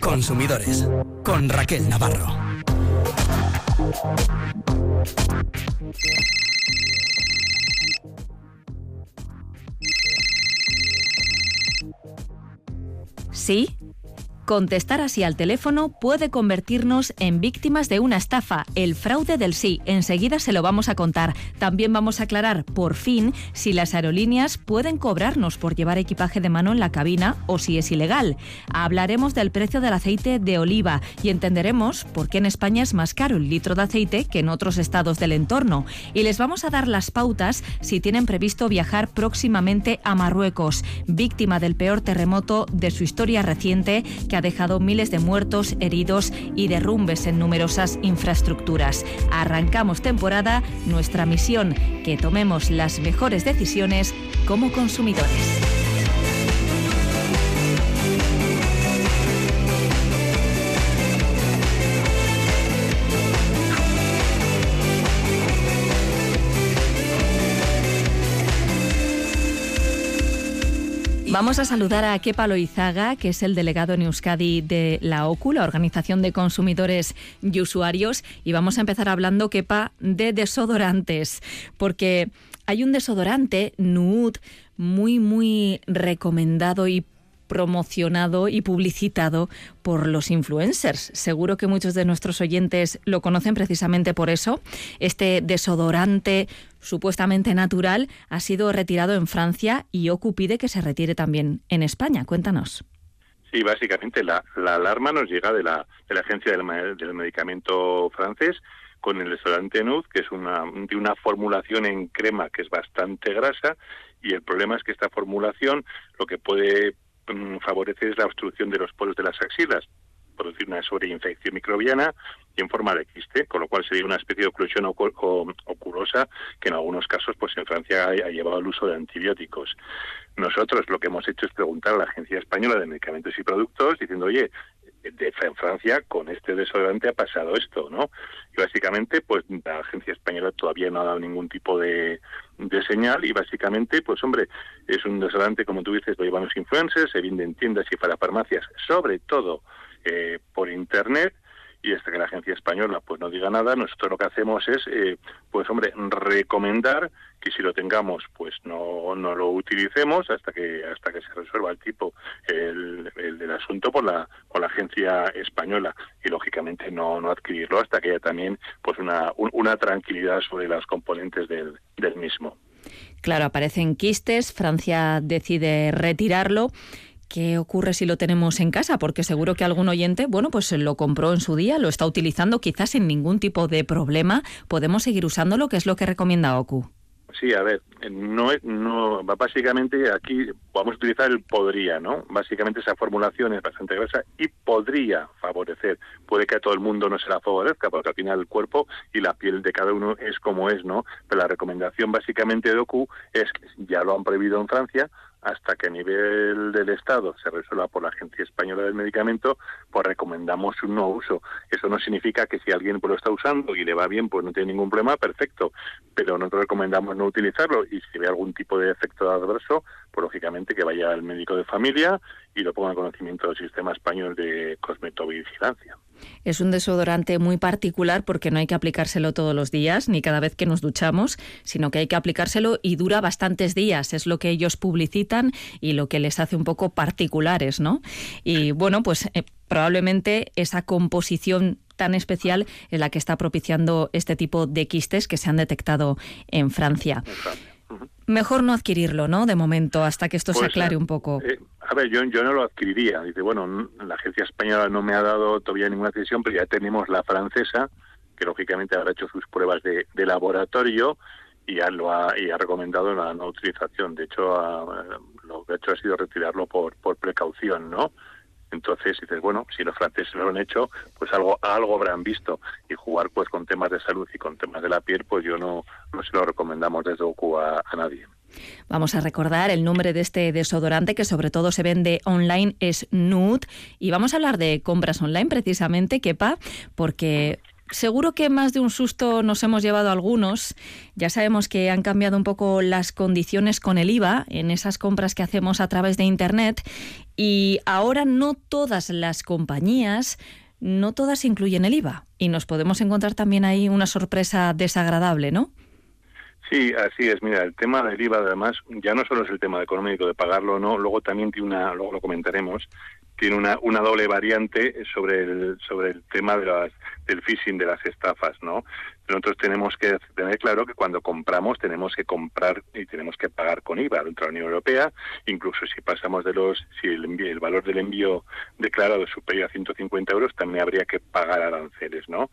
Consumidores con Raquel Navarro. Sí, Contestar así al teléfono puede convertirnos en víctimas de una estafa, el fraude del sí. Enseguida se lo vamos a contar. También vamos a aclarar, por fin, si las aerolíneas pueden cobrarnos por llevar equipaje de mano en la cabina o si es ilegal. Hablaremos del precio del aceite de oliva y entenderemos por qué en España es más caro el litro de aceite que en otros estados del entorno. Y les vamos a dar las pautas si tienen previsto viajar próximamente a Marruecos, víctima del peor terremoto de su historia reciente que ha dejado miles de muertos, heridos y derrumbes en numerosas infraestructuras. Arrancamos temporada, nuestra misión, que tomemos las mejores decisiones como consumidores. Vamos a saludar a Kepa Loizaga, que es el delegado en Euskadi de la OCU, la Organización de Consumidores y Usuarios, y vamos a empezar hablando, Kepa, de desodorantes, porque hay un desodorante, Nude, muy, muy recomendado y promocionado y publicitado por los influencers. Seguro que muchos de nuestros oyentes lo conocen precisamente por eso. Este desodorante supuestamente natural ha sido retirado en Francia y OCU pide que se retire también en España. Cuéntanos. Sí, básicamente la, alarma nos llega de la, de la Agencia del, del Medicamento francés con el desodorante Nude, que es una, de una formulación en crema que es bastante grasa, y el problema es que esta formulación lo que puede Mm, favorece la obstrucción de los poros de las axilas, producir una sobreinfección microbiana y en forma de quiste, con lo cual sería una especie de oclusión oculosa que en algunos casos, pues en Francia ha, llevado al uso de antibióticos. Nosotros lo que hemos hecho es preguntar a la Agencia Española de Medicamentos y Productos diciendo, oye, en Francia con este desodorante ha pasado esto, ¿no? Y básicamente, pues la agencia española todavía no ha dado ningún tipo de, de señal y básicamente, pues hombre, es un desodorante, como tú dices, lo llevan los influencers, se vende en tiendas y para farmacias, sobre todo eh, por Internet, y hasta que la agencia española pues no diga nada, nosotros lo que hacemos es, eh, pues hombre, recomendar que si lo tengamos, pues no, no lo utilicemos hasta que hasta que se resuelva el tipo el, el del asunto por la por la agencia española y lógicamente no no adquirirlo hasta que haya también pues una una tranquilidad sobre las componentes del, del mismo. Claro, aparecen quistes, Francia decide retirarlo. ¿Qué ocurre si lo tenemos en casa? Porque seguro que algún oyente, bueno, pues lo compró en su día, lo está utilizando quizás sin ningún tipo de problema. ¿Podemos seguir usándolo? ¿Qué es lo que recomienda OCU? Sí, a ver, no no, básicamente aquí vamos a utilizar el podría, ¿no? Básicamente esa formulación es bastante grasa y podría favorecer. Puede que a todo el mundo no se la favorezca, porque al final el cuerpo y la piel de cada uno es como es, ¿no? Pero la recomendación básicamente de OCU es que ya lo han prohibido en Francia, hasta que a nivel del Estado se resuelva por la Agencia Española del Medicamento, pues recomendamos un no uso. Eso no significa que si alguien pues, lo está usando y le va bien, pues no tiene ningún problema, perfecto. Pero nosotros recomendamos no utilizarlo y si ve algún tipo de efecto adverso, pues lógicamente que vaya al médico de familia y lo ponga en conocimiento del sistema español de cosmetovigilancia. Es un desodorante muy particular porque no hay que aplicárselo todos los días ni cada vez que nos duchamos, sino que hay que aplicárselo y dura bastantes días. Es lo que ellos publicitan y lo que les hace un poco particulares, ¿no? Y bueno, pues eh, probablemente esa composición tan especial es la que está propiciando este tipo de quistes que se han detectado en Francia. Mejor no adquirirlo, ¿no? De momento, hasta que esto se pues, aclare un poco. Eh, a ver, yo, yo no lo adquiriría. Dice, bueno, la agencia española no me ha dado todavía ninguna decisión, pero ya tenemos la francesa, que lógicamente habrá hecho sus pruebas de, laboratorio y ya lo ha, y ha recomendado la no utilización. De hecho, lo que ha hecho ha sido retirarlo por, por precaución, ¿no? Entonces dices, bueno, si los franceses lo han hecho, pues algo algo habrán visto. Y jugar pues con temas de salud y con temas de la piel, pues yo no, no se lo recomendamos desde OCU a, nadie. Vamos a recordar el nombre de este desodorante que sobre todo se vende online es Nude y vamos a hablar de compras online precisamente, Kepa, porque seguro que más de un susto nos hemos llevado algunos. Ya sabemos que han cambiado un poco las condiciones con el IVA en esas compras que hacemos a través de Internet y ahora no todas las compañías, no todas incluyen el IVA y nos podemos encontrar también ahí una sorpresa desagradable, ¿no? Sí, así es. Mira, el tema del IVA, además, ya no solo es el tema económico de pagarlo o no, luego también tiene una, luego lo comentaremos, tiene una, una doble variante sobre el, sobre el tema de las, del phishing, de las estafas, ¿no? Nosotros tenemos que tener claro que cuando compramos tenemos que comprar y tenemos que pagar con IVA dentro de la Unión Europea, incluso si pasamos de los, si el, el valor del envío declarado es superior a 150 euros, también habría que pagar aranceles, ¿no?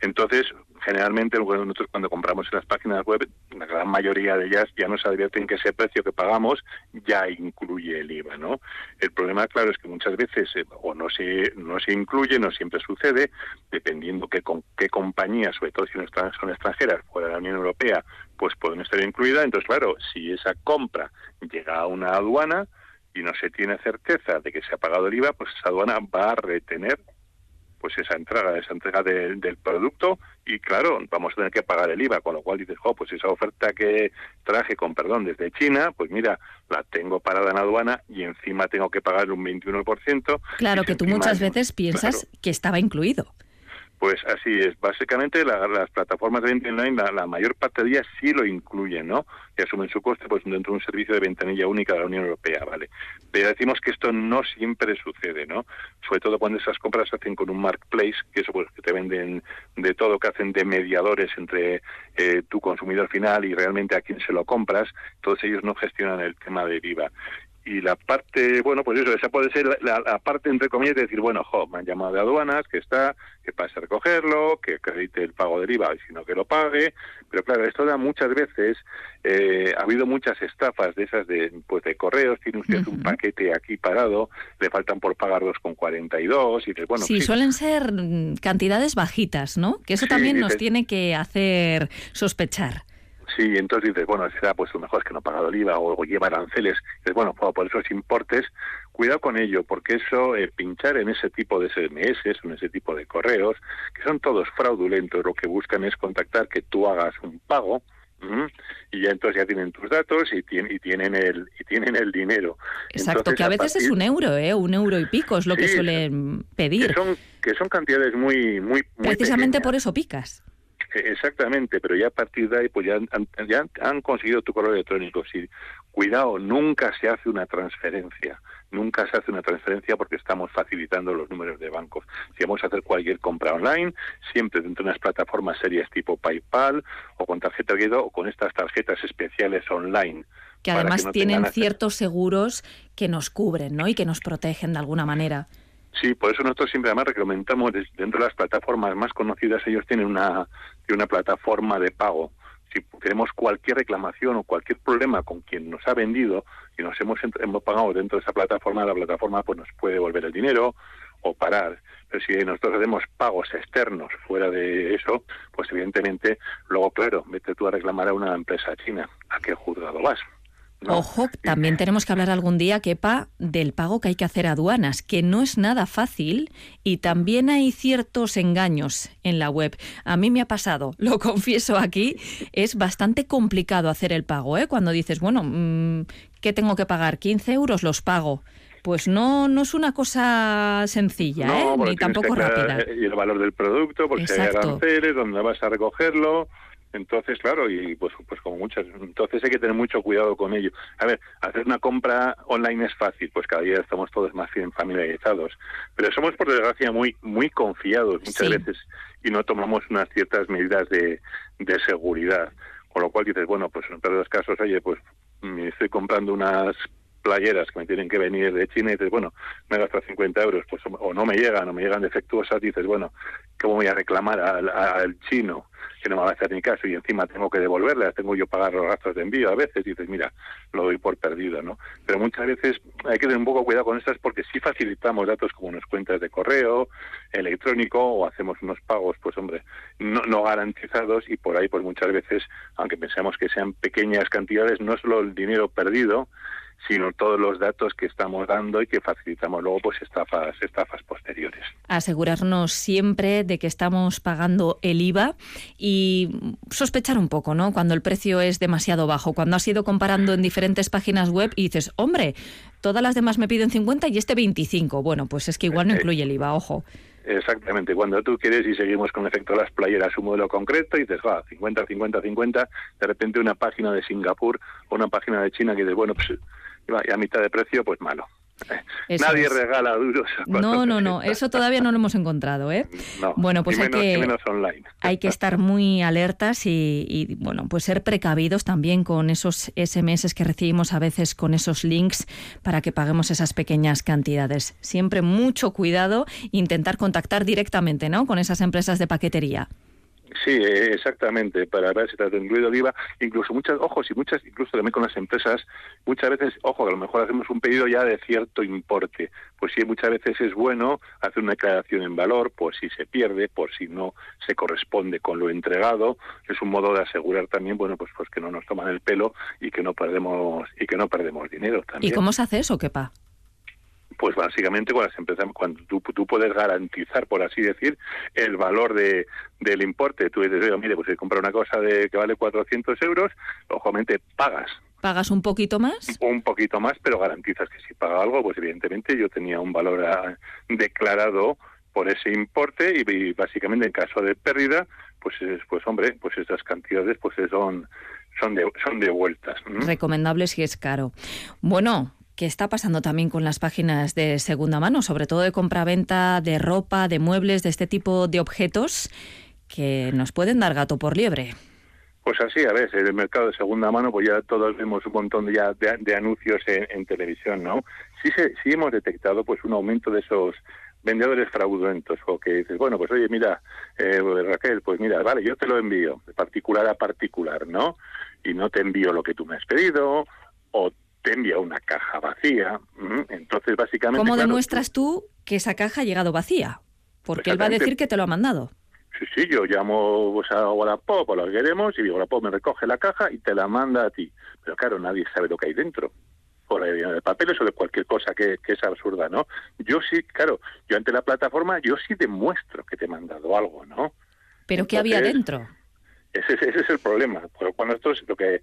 Entonces, generalmente nosotros cuando compramos en las páginas web, la gran mayoría de ellas ya nos advierten que ese precio que pagamos ya incluye el IVA, ¿no? El problema, claro, es que muchas veces eh, o no se, no se incluye, no siempre sucede, dependiendo qué, con, qué compañía, sobre todo si no son extranjeras fuera de la Unión Europea, pues pueden estar incluidas. Entonces, claro, si esa compra llega a una aduana y no se tiene certeza de que se ha pagado el IVA, pues esa aduana va a retener pues esa entrega, esa entrega del producto y claro, vamos a tener que pagar el IVA, con lo cual dices, jo, pues esa oferta que traje con perdón desde China, pues mira, la tengo parada en aduana y encima tengo que pagar un 21%. Claro, que tú muchas veces piensas que estaba incluido. Pues así es. Básicamente las plataformas de venta online, la, mayor parte de ellas sí lo incluyen, ¿no? Y asumen su coste pues dentro de un servicio de ventanilla única de la Unión Europea, ¿vale? Pero decimos que esto no siempre sucede, ¿no? Sobre todo cuando esas compras se hacen con un marketplace, que eso pues que te venden de todo, que hacen de mediadores entre eh, tu consumidor final y realmente a quien se lo compras, todos ellos no gestionan el tema de IVA y la parte, bueno, pues eso, esa puede ser la, parte entre comillas de decir, bueno, jo, me han llamado de aduanas, que está, que pase a recogerlo, que acredite el pago del IVA, sino que lo pague. Pero claro, esto da muchas veces, eh, ha habido muchas estafas de esas de, pues de correos, tiene usted un paquete aquí parado, le faltan por pagar 2,42 y bueno. Sí, suelen ser cantidades bajitas, ¿no? Que eso también nos tiene que hacer sospechar. Sí, entonces dices, bueno, será pues lo mejor es que no ha pagado el IVA o, lleva aranceles. Dices, bueno, por esos importes, cuidado con ello, porque eso, eh, pinchar en ese tipo de SMS o en ese tipo de correos, que son todos fraudulentos, lo que buscan es contactar que tú hagas un pago, y ya entonces ya tienen tus datos y, tienen, y tienen el y tienen el dinero. Exacto, que a veces es un euro, ¿eh? un euro y pico es lo que suelen pedir. Que son, que son cantidades muy muy, Precisamente por eso picas. Exactamente, pero ya a partir de ahí pues ya han, ya han conseguido tu correo electrónico. Sí, cuidado, nunca se hace una transferencia, nunca se hace una transferencia porque estamos facilitando los números de bancos. Si vamos a hacer cualquier compra online, siempre dentro de unas plataformas serias tipo PayPal o con tarjeta de o con estas tarjetas especiales online. Que además tienen ciertos seguros que nos cubren, ¿no? Y que nos protegen de alguna manera. Sí, por eso nosotros siempre además recomendamos dentro de las plataformas más conocidas, ellos tienen una, una plataforma de pago. Si tenemos cualquier reclamación o cualquier problema con quien nos ha vendido y nos hemos, hemos pagado dentro de esa plataforma, la plataforma pues nos puede devolver el dinero o parar. Pero si nosotros hacemos pagos externos fuera de eso, pues evidentemente, luego, claro, vete tú a reclamar a una empresa china. ¿A qué juzgado vas? Ojo, también tenemos que hablar algún día, Kepa, del pago que hay que hacer a aduanas, que no es nada fácil y también hay ciertos engaños en la web. A mí me ha pasado, lo confieso aquí, es bastante complicado hacer el pago, ¿eh? Cuando dices, bueno, mm, ¿qué tengo que pagar? ¿15 euros? Los pago. Pues no, no es una cosa sencilla, ¿eh? ni tampoco rápida. Y el valor del producto, porque hay aranceles, dónde vas a recogerlo, entonces, claro, y pues, pues como muchas, entonces hay que tener mucho cuidado con ello. A ver, hacer una compra online es fácil, pues cada día estamos todos más bien familiarizados, pero somos por desgracia muy muy confiados muchas veces y no tomamos unas ciertas medidas de, de seguridad. Con lo cual dices, bueno, pues en todos los casos, oye, pues me estoy comprando unas playeras que me tienen que venir de China y dices, bueno, me gasto 50 euros, pues o no me llegan, o me llegan defectuosas, dices, bueno, ¿cómo voy a reclamar al, chino? que no me va a hacer ni caso y encima tengo que devolverlas, tengo yo pagar los gastos de envío a veces, dices, mira, lo doy por perdido, ¿no? Pero muchas veces hay que tener un poco cuidado con estas porque si facilitamos datos como unas cuentas de correo, electrónico o hacemos unos pagos, pues hombre, no, no garantizados y por ahí pues muchas veces, aunque pensemos que sean pequeñas cantidades, no solo el dinero perdido, sino todos los datos que estamos dando y que facilitamos luego pues estafas, estafas posteriores. Asegurarnos siempre de que estamos pagando el IVA y sospechar un poco, ¿no? Cuando el precio es demasiado bajo, cuando has ido comparando en diferentes páginas web y dices, hombre, todas las demás me piden 50 y este 25. Bueno, pues es que igual no eh, incluye el IVA, ojo. Exactamente, cuando tú quieres y seguimos con efecto las playeras un modelo concreto y dices, va, 50, 50, 50, de repente una página de Singapur o una página de China que dices, bueno, pues y a mitad de precio, pues malo. Nadie regala duros. No, no, no, eso todavía no lo hemos encontrado, ¿eh? bueno, pues hay que hay que estar muy alertas y, y, bueno, pues ser precavidos también con esos SMS que recibimos a veces con esos links para que paguemos esas pequeñas cantidades. Siempre mucho cuidado, intentar contactar directamente, ¿no? Con esas empresas de paquetería. Sí, eh, exactamente, para ver si está incluido el IVA, incluso muchas, ojos y muchas, incluso también con las empresas, muchas veces, ojo, a lo mejor hacemos un pedido ya de cierto importe, pues sí, muchas veces es bueno hacer una declaración en valor, por si se pierde, por si no se corresponde con lo entregado, es un modo de asegurar también, bueno, pues, pues que no nos toman el pelo y que no perdemos, y que no perdemos dinero también. ¿Y cómo se hace eso, Kepa? Pues básicamente cuando, empiezas, cuando tú, tú, puedes garantizar, por así decir, el valor de, del importe. Tú dices, mire, pues si comprar una cosa de que vale 400 euros, lógicamente pagas. ¿Pagas un poquito más? Un poquito más, pero garantizas que si paga algo, pues evidentemente yo tenía un valor ah, declarado por ese importe y, básicamente en caso de pérdida, pues pues hombre, pues esas cantidades pues son son de, son devueltas. Recomendable si es caro. Bueno, ¿Qué está pasando también con las páginas de segunda mano, sobre todo de compraventa de ropa, de muebles, de este tipo de objetos que nos pueden dar gato por liebre? Pues así, a veces, el mercado de segunda mano, pues ya todos vemos un montón de, ya de, anuncios en, televisión, ¿no? Sí, sí hemos detectado pues un aumento de esos vendedores fraudulentos o que dices, bueno, pues oye, mira, eh, Raquel, pues mira, vale, yo te lo envío de particular a particular, ¿no? Y no te envío lo que tú me has pedido o te envía una caja vacía. Entonces, básicamente. ¿Cómo demuestras tú que esa caja ha llegado vacía? Porque él va a decir que te lo ha mandado. Sí, sí, yo llamo pues, a Wallapop o lo queremos y digo, Wallapop me recoge la caja y te la manda a ti. Pero claro, nadie sabe lo que hay dentro. Por de papeles o de cualquier cosa que, que, es absurda, ¿no? Yo sí, claro, yo ante la plataforma, yo sí demuestro que te he mandado algo, ¿no? ¿Pero qué había dentro? Ese, ese, es el problema. Cuando esto es lo que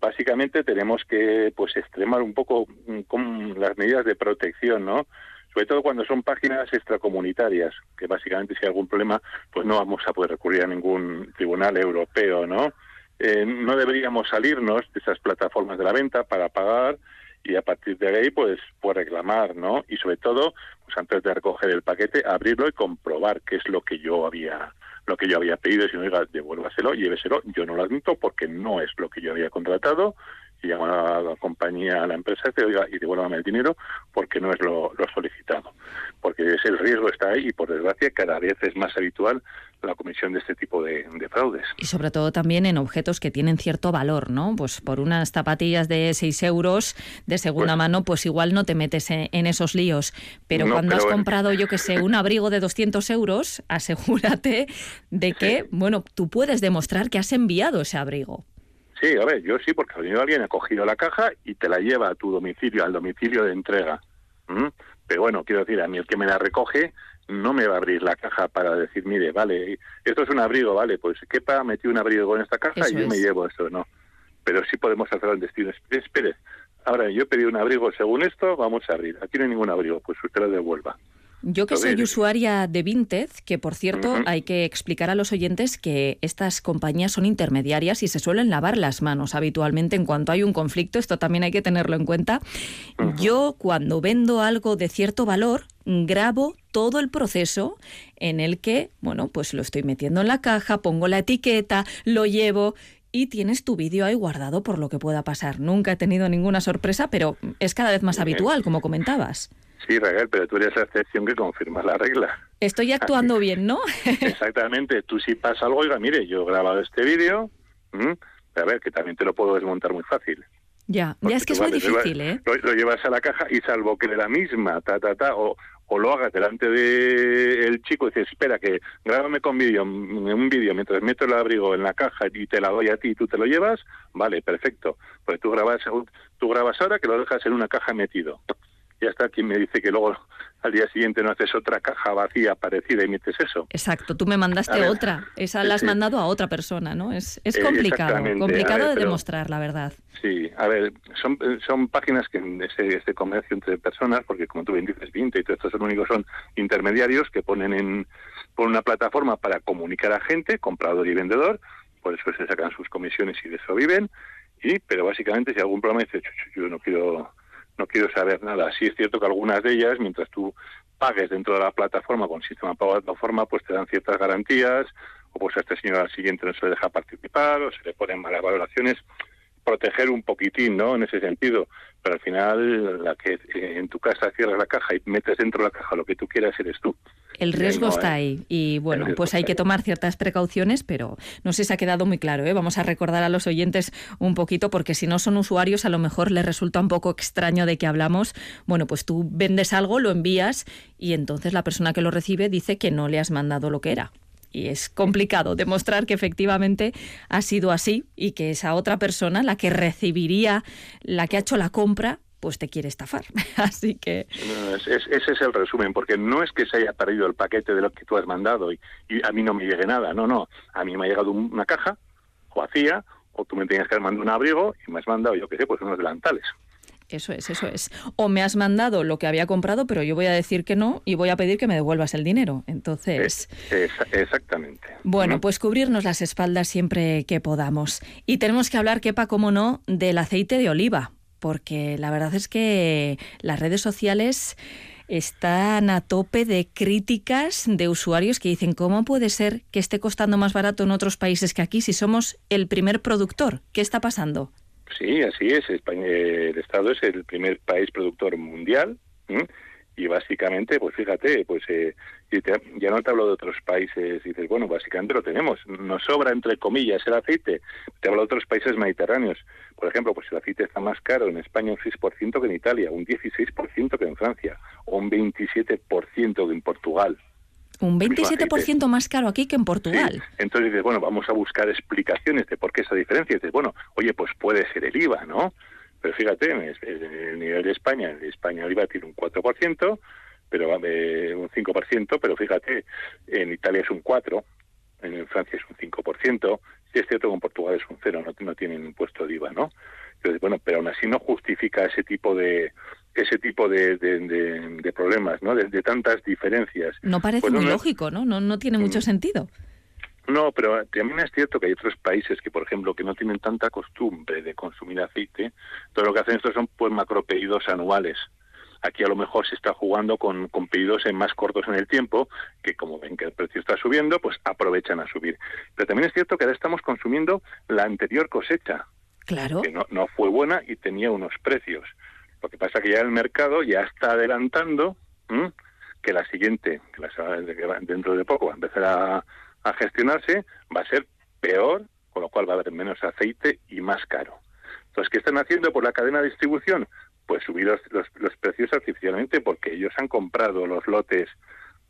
básicamente tenemos que pues extremar un poco mm, con las medidas de protección, ¿no? Sobre todo cuando son páginas extracomunitarias, que básicamente si hay algún problema, pues no vamos a poder recurrir a ningún tribunal europeo, ¿no? Eh, no deberíamos salirnos de esas plataformas de la venta para pagar y a partir de ahí pues pues reclamar no y sobre todo pues antes de recoger el paquete abrirlo y comprobar qué es lo que yo había lo que yo había pedido, y si no, diga, devuélvaselo, lléveselo, yo no lo admito porque no es lo que yo había contratado, y llamo a la compañía, a la empresa, y oiga, y devuélvame el dinero porque no es lo, solicitado. Porque ese el riesgo está ahí y, por desgracia, cada vez es más habitual la comisión de este tipo de, fraudes. Y sobre todo también en objetos que tienen cierto valor, ¿no? Pues por unas zapatillas de 6 euros de segunda pues mano, pues igual no te metes en, esos líos. Pero cuando has comprado, yo que sé, un abrigo de 200 euros, asegúrate de que, bueno, tú puedes demostrar que has enviado ese abrigo. Sí, a ver, yo sí, porque ha venido alguien, ha cogido la caja y te la lleva a tu domicilio, al domicilio de entrega. Pero bueno, quiero decir, a mí el que me la recoge no me va a abrir la caja para decir, mire, vale, esto es un abrigo, vale, pues quepa, metí un abrigo en esta caja y yo me llevo eso, ¿no? Pero sí podemos hacer el destino. Espere, ahora yo pedí un abrigo según esto, vamos a abrir. Aquí no hay ningún abrigo, pues usted lo devuelva. Yo que soy usuaria de Vinted, que por cierto hay que explicar a los oyentes que estas compañías son intermediarias y se suelen lavar las manos habitualmente en cuanto hay un conflicto, esto también hay que tenerlo en cuenta. Yo cuando vendo algo de cierto valor, grabo todo el proceso en el que, bueno, pues lo estoy metiendo en la caja, pongo la etiqueta, lo llevo y tienes tu vídeo ahí guardado por lo que pueda pasar. Nunca he tenido ninguna sorpresa, pero es cada vez más habitual, como comentabas. Sí, Raquel, pero tú eres la excepción que confirma la regla. Estoy actuando bien, ¿no? Exactamente. Tú si pasa algo, oiga, mire, yo he grabado este vídeo, a ver, que también te lo puedo desmontar muy fácil. Ya, ya es que es muy difícil, ¿eh? Lo, llevas a la caja y salvo que de la misma, ta, ta, ta, o, o lo hagas delante del el chico y dices, espera, que grábame con vídeo, un vídeo mientras meto el abrigo en la caja y te la doy a ti y tú te lo llevas, vale, perfecto. Pues tú grabas, tú grabas ahora que lo dejas en una caja metido ya está quien me dice que luego al día siguiente no haces otra caja vacía parecida y metes eso. Exacto, tú me mandaste otra, esa la has mandado a otra persona, ¿no? Es, es complicado, complicado de demostrar, la verdad. Sí, a ver, son, son páginas que ese, este comercio entre personas, porque como tú bien dices, Vinte y todos estos son únicos son intermediarios que ponen en por una plataforma para comunicar a gente, comprador y vendedor, por eso se sacan sus comisiones y de eso viven, y pero básicamente si algún problema dice, yo no quiero no quiero saber nada. Sí es cierto que algunas de ellas, mientras tú pagues dentro de la plataforma con sistema pago de plataforma, pues te dan ciertas garantías, o pues a este señor al siguiente no se le deja participar, o se le ponen malas valoraciones, proteger un poquitín, ¿no? En ese sentido. Pero al final, la que eh, en tu casa cierras la caja y metes dentro de la caja lo que tú quieras, eres tú. El riesgo está ahí y bueno, pues hay que tomar ciertas precauciones, pero no sé si ha quedado muy claro. ¿eh? Vamos a recordar a los oyentes un poquito porque si no son usuarios a lo mejor les resulta un poco extraño de que hablamos. Bueno, pues tú vendes algo, lo envías y entonces la persona que lo recibe dice que no le has mandado lo que era y es complicado demostrar que efectivamente ha sido así y que esa otra persona, la que recibiría, la que ha hecho la compra, pues te quiere estafar. Así que... ese es el resumen, porque no es que se haya perdido el paquete de lo que tú has mandado y, a mí no me llegue nada, no, no. A mí me ha llegado una caja vacía o tú me tenías que haber mandado un abrigo y me has mandado, yo qué sé, pues unos delantales. Eso es, eso es. O me has mandado lo que había comprado, pero yo voy a decir que no y voy a pedir que me devuelvas el dinero. Entonces. exactamente. Bueno, pues cubrirnos las espaldas siempre que podamos. Y tenemos que hablar, quepa, como no, del aceite de oliva, porque la verdad es que las redes sociales están a tope de críticas de usuarios que dicen cómo puede ser que esté costando más barato en otros países que aquí si somos el primer productor. ¿Qué está pasando? Sí, así es. España, el Estado es el primer país productor mundial y básicamente, pues fíjate, pues eh, ya no te hablo de otros países, dices, bueno, básicamente lo tenemos. Nos sobra, entre comillas, el aceite. Te hablo de otros países mediterráneos. Por ejemplo, pues el aceite está más caro en España un 6% que en Italia, un 16% que en Francia, o un 27% que en Portugal. Un 27% más caro aquí que en Portugal. Entonces dices, bueno, vamos a buscar explicaciones de por qué esa diferencia. Y dices, bueno, oye, pues puede ser el IVA, ¿no? Pero fíjate, en el nivel de España, en España el IVA tiene un 4%, pero de un 5%, pero fíjate, en Italia es un 4%, en Francia es un 5%, si es cierto que en Portugal es un 0, no, no tienen impuesto de IVA, ¿no? Entonces, bueno, pero aún así no justifica ese tipo de, ese tipo de, de, problemas, ¿no? De, tantas diferencias. No parece pues muy lógico, ¿no? ¿no? No tiene mucho mm. sentido. No, pero también es cierto que hay otros países que, por ejemplo, que no tienen tanta costumbre de consumir aceite. Todo lo que hacen estos son pues macropedidos anuales. Aquí a lo mejor se está jugando con, con pedidos en más cortos en el tiempo, que como ven que el precio está subiendo, pues aprovechan a subir. Pero también es cierto que ahora estamos consumiendo la anterior cosecha, claro. que no, no fue buena y tenía unos precios. Lo que pasa es que ya el mercado ya está adelantando que la siguiente, que la, dentro de poco va a empezar a, gestionarse, va a ser peor, con lo cual va a haber menos aceite y más caro. Entonces, ¿qué están haciendo por la cadena de distribución? Pues subir los, los, precios artificialmente porque ellos han comprado los lotes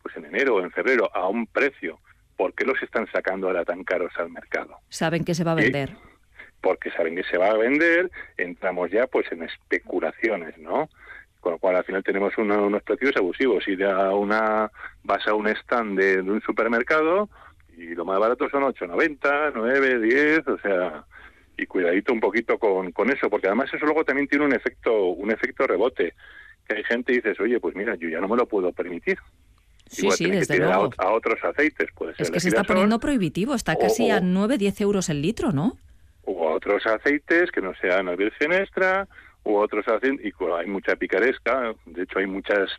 pues en enero o en febrero a un precio. ¿Por qué los están sacando ahora tan caros al mercado? Saben que se va a vender porque saben que se va a vender, entramos ya pues en especulaciones, ¿no? Con lo cual al final tenemos unos precios abusivos. Y a una, vas a un stand de, un supermercado y lo más barato son 8,90, 9, 10, o sea, y cuidadito un poquito con, con eso, porque además eso luego también tiene un efecto, un efecto rebote, que hay gente que dices, oye, pues mira, yo ya no me lo puedo permitir. Sí, sí, desde luego. A, otros aceites, puede ser. Es que se está poniendo prohibitivo, está casi a 9, 10 euros el litro, ¿no? u otros aceites que no sean el virgen extra, u otros aceites, y hay mucha picaresca, de hecho hay muchas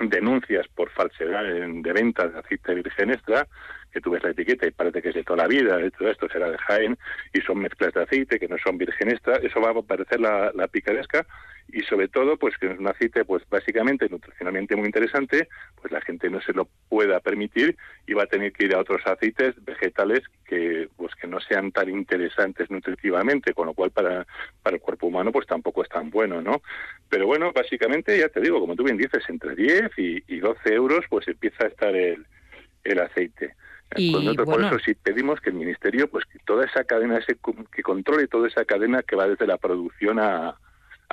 denuncias por falsedad de venta de aceite virgen extra, que tú ves la etiqueta y parece que es de toda la vida, de todo esto será de Jaén, y son mezclas de aceite que no son virgen extra, eso va a parecer la, picaresca, y sobre todo, pues que es un aceite, pues básicamente, nutricionalmente muy interesante, pues la gente no se lo pueda permitir y va a tener que ir a otros aceites vegetales que pues que no sean tan interesantes nutritivamente, con lo cual para, para el cuerpo humano pues tampoco es tan bueno, ¿no? Pero bueno, básicamente ya te digo, como tú bien dices, entre 10 y, y 12 euros pues empieza a estar el, el aceite. Y, por eso sí pedimos que el ministerio pues que toda esa cadena ese, que controle toda esa cadena que va desde la producción a,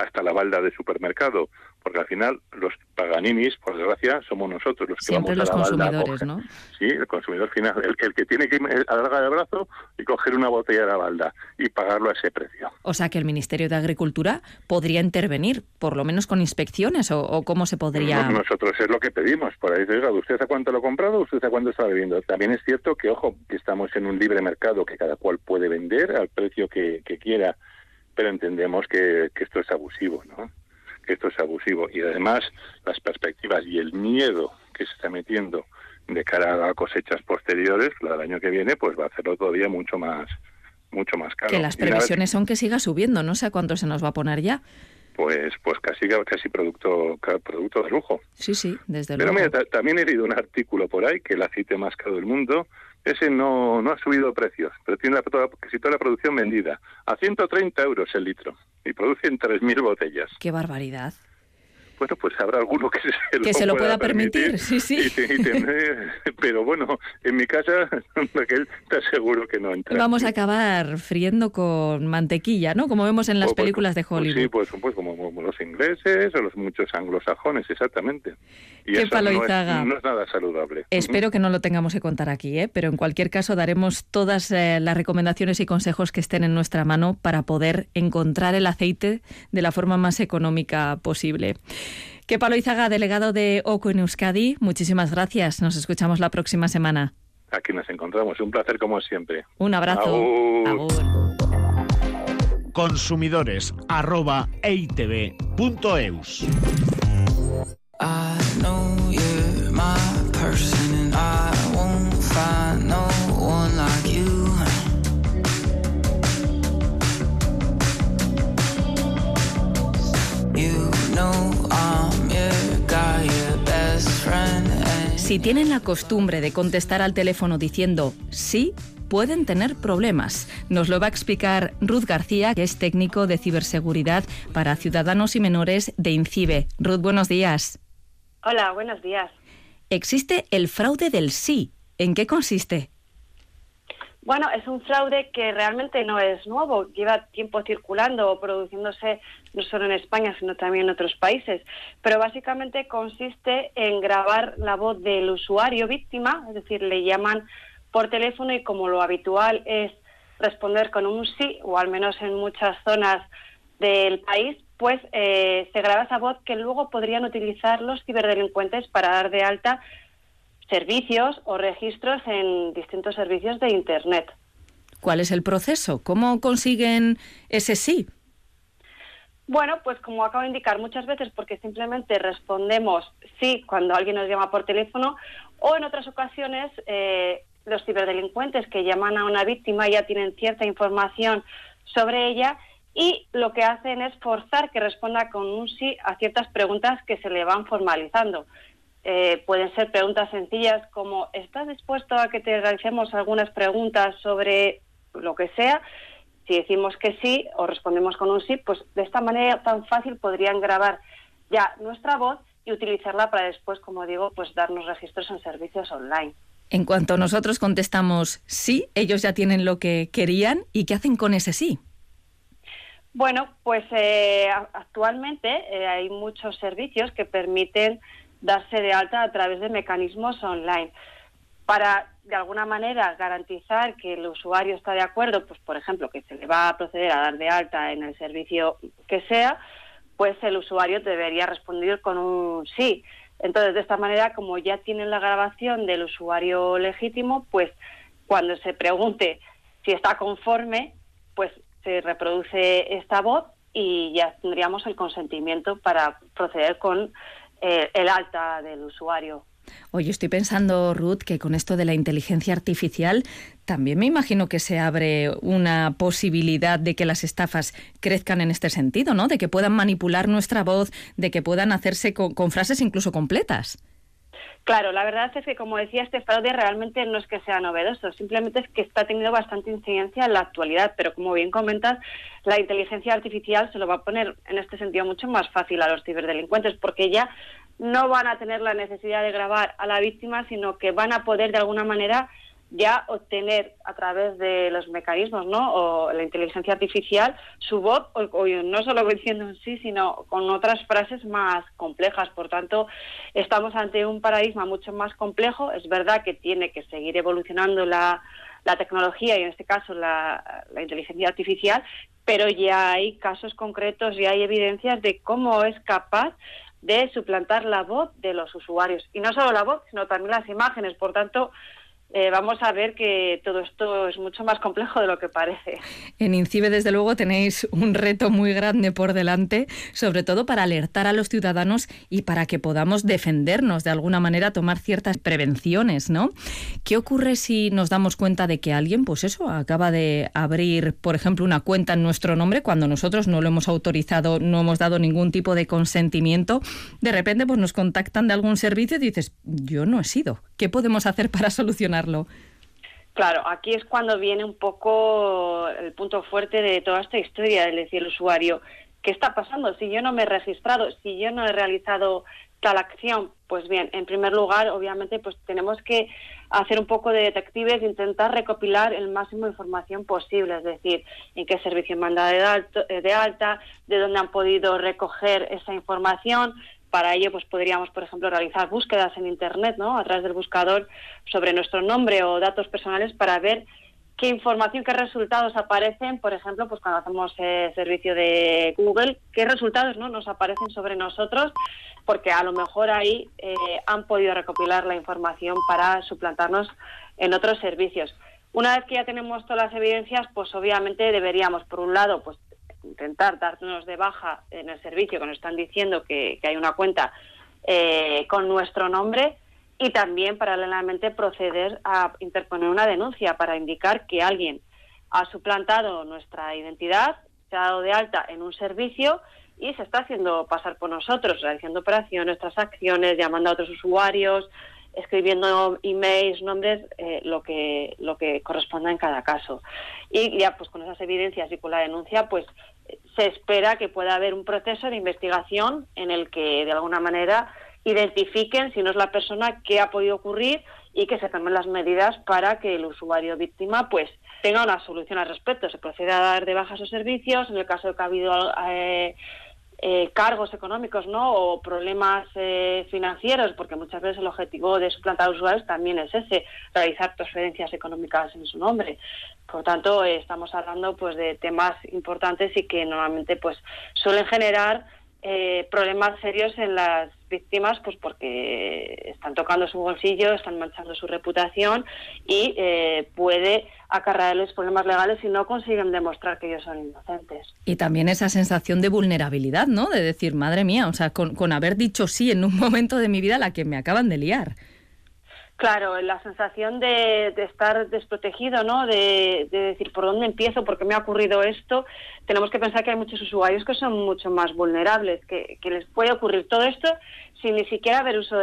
hasta la balda de supermercado, porque al final los paganinis, por desgracia, somos nosotros los que Siempre vamos los a la balda. consumidores, ¿no? Sí, el consumidor final, el, el, que tiene que alargar el brazo y coger una botella de la balda y pagarlo a ese precio. O sea que el Ministerio de Agricultura podría intervenir, por lo menos con inspecciones, o, o cómo se podría. Nosotros es lo que pedimos. Por ahí, oiga, ¿usted a cuánto lo ha comprado? ¿Usted a cuánto está bebiendo? También es cierto que, ojo, que estamos en un libre mercado que cada cual puede vender al precio que, que quiera pero entendemos que, que, esto es abusivo, ¿no? Que esto es abusivo. Y además, las perspectivas y el miedo que se está metiendo de cara a cosechas posteriores, la del año que viene, pues va a hacerlo todavía mucho más mucho más caro. Que las previsiones son que siga subiendo, no sé a cuánto se nos va a poner ya. Pues pues casi casi producto producto de lujo. Sí, sí, desde Pero luego. mira, también he leído un artículo por ahí que el aceite más caro del mundo ese no, no ha subido precios, pero tiene la, toda, casi toda la producción vendida a 130 euros el litro y producen 3.000 botellas. ¡Qué barbaridad! Bueno, pues habrá alguno que se lo, que se lo pueda, pueda permitir, sí, sí. Y, y tener, pero bueno, en mi casa te aseguro que no entra. Vamos a acabar friendo con mantequilla, ¿no? Como vemos en las pues, películas de Hollywood. Sí, pues, pues como, como, los ingleses o los muchos anglosajones, exactamente. Y Qué eso palo no, Izaga. es, no es nada saludable. Espero que no lo tengamos que contar aquí, ¿eh? pero en cualquier caso daremos todas eh, las recomendaciones y consejos que estén en nuestra mano para poder encontrar el aceite de la forma más económica posible. Que Palo Izaga, delegado de OCO en Euskadi, muchísimas gracias. Nos escuchamos la próxima semana. Aquí nos encontramos. Un placer como siempre. Un abrazo. Agur. Agur. Consumidores arroba Si tienen la costumbre de contestar al teléfono diciendo sí, pueden tener problemas. Nos lo va a explicar Ruth García, que es técnico de ciberseguridad para ciudadanos y menores de INCIBE. Ruth, buenos días. Hola, buenos días. Existe el fraude del sí. ¿En qué consiste? Bueno, es un fraude que realmente no es nuevo, lleva tiempo circulando o produciéndose no solo en España, sino también en otros países. Pero básicamente consiste en grabar la voz del usuario víctima, es decir, le llaman por teléfono y como lo habitual es responder con un sí, o al menos en muchas zonas del país, pues eh, se graba esa voz que luego podrían utilizar los ciberdelincuentes para dar de alta servicios o registros en distintos servicios de Internet. ¿Cuál es el proceso? ¿Cómo consiguen ese sí? Bueno, pues como acabo de indicar muchas veces, porque simplemente respondemos sí cuando alguien nos llama por teléfono, o en otras ocasiones eh, los ciberdelincuentes que llaman a una víctima ya tienen cierta información sobre ella y lo que hacen es forzar que responda con un sí a ciertas preguntas que se le van formalizando. Eh, pueden ser preguntas sencillas como ¿estás dispuesto a que te realicemos algunas preguntas sobre lo que sea? Si decimos que sí o respondemos con un sí, pues de esta manera tan fácil podrían grabar ya nuestra voz y utilizarla para después, como digo, pues darnos registros en servicios online. En cuanto nosotros contestamos sí, ellos ya tienen lo que querían y ¿qué hacen con ese sí? Bueno, pues eh, actualmente eh, hay muchos servicios que permiten darse de alta a través de mecanismos online. Para, de alguna manera, garantizar que el usuario está de acuerdo, pues, por ejemplo, que se le va a proceder a dar de alta en el servicio que sea, pues el usuario debería responder con un sí. Entonces, de esta manera, como ya tienen la grabación del usuario legítimo, pues cuando se pregunte si está conforme, pues se reproduce esta voz y ya tendríamos el consentimiento para proceder con eh, el alta del usuario. Oye, estoy pensando, Ruth, que con esto de la inteligencia artificial también me imagino que se abre una posibilidad de que las estafas crezcan en este sentido, ¿no? De que puedan manipular nuestra voz, de que puedan hacerse con, con frases incluso completas. Claro, la verdad es que, como decía, este fraude realmente no es que sea novedoso, simplemente es que está teniendo bastante incidencia en la actualidad, pero como bien comentas, la inteligencia artificial se lo va a poner en este sentido mucho más fácil a los ciberdelincuentes, porque ya no van a tener la necesidad de grabar a la víctima, sino que van a poder de alguna manera ya obtener a través de los mecanismos, ¿no? O la inteligencia artificial, su voz, o, no solo diciendo en sí, sino con otras frases más complejas. Por tanto, estamos ante un paradigma mucho más complejo. Es verdad que tiene que seguir evolucionando la, la tecnología y en este caso la, la inteligencia artificial, pero ya hay casos concretos y hay evidencias de cómo es capaz de suplantar la voz de los usuarios. Y no solo la voz, sino también las imágenes. Por tanto, eh, vamos a ver que todo esto es mucho más complejo de lo que parece. En INCIBE, desde luego, tenéis un reto muy grande por delante, sobre todo para alertar a los ciudadanos y para que podamos defendernos de alguna manera, tomar ciertas prevenciones, ¿no? ¿Qué ocurre si nos damos cuenta de que alguien, pues eso, acaba de abrir, por ejemplo, una cuenta en nuestro nombre cuando nosotros no lo hemos autorizado, no hemos dado ningún tipo de consentimiento? De repente, pues nos contactan de algún servicio y dices, yo no he sido. ¿Qué podemos hacer para solucionar Claro, aquí es cuando viene un poco el punto fuerte de toda esta historia, es decir, el usuario, ¿qué está pasando? Si yo no me he registrado, si yo no he realizado tal acción, pues bien, en primer lugar, obviamente, pues tenemos que hacer un poco de detectives e intentar recopilar el máximo de información posible, es decir, en qué servicio manda de, de alta, de dónde han podido recoger esa información, para ello, pues podríamos, por ejemplo, realizar búsquedas en Internet, ¿no? A través del buscador sobre nuestro nombre o datos personales para ver qué información, qué resultados aparecen, por ejemplo, pues cuando hacemos el servicio de Google, qué resultados no nos aparecen sobre nosotros, porque a lo mejor ahí eh, han podido recopilar la información para suplantarnos en otros servicios. Una vez que ya tenemos todas las evidencias, pues obviamente deberíamos, por un lado, pues intentar darnos de baja en el servicio que nos están diciendo que, hay una cuenta eh, con nuestro nombre y también paralelamente proceder a interponer una denuncia para indicar que alguien ha suplantado nuestra identidad, se ha dado de alta en un servicio y se está haciendo pasar por nosotros, realizando operaciones, transacciones, llamando a otros usuarios, escribiendo emails, nombres, eh, lo que lo que corresponda en cada caso. Y ya pues con esas evidencias y con la denuncia, pues se espera que pueda haber un proceso de investigación en el que de alguna manera identifiquen si no es la persona que ha podido ocurrir y que se tomen las medidas para que el usuario víctima pues tenga una solución al respecto. Se proceda a dar de baja sus servicios en el caso de que ha habido eh, eh, cargos económicos ¿no? o problemas eh, financieros, porque muchas veces el objetivo de suplantar a usuarios también es ese, realizar transferencias económicas en su nombre. Por tanto, eh, estamos hablando pues de temas importantes y que normalmente pues suelen generar problemas serios en las víctimas pues porque están tocando su bolsillo, están manchando su reputación y eh, puede acarrearles problemas legales si no consiguen demostrar que ellos son inocentes. Y también esa sensación de vulnerabilidad, ¿no? De decir, madre mía, o sea, con, con haber dicho sí en un momento de mi vida la que me acaban de liar. Claro, la sensación de, estar desprotegido, ¿no? De, decir por dónde empiezo, por qué me ha ocurrido esto. Tenemos que pensar que hay muchos usuarios que son mucho más vulnerables, que, les puede ocurrir todo esto sin ni siquiera haber uso,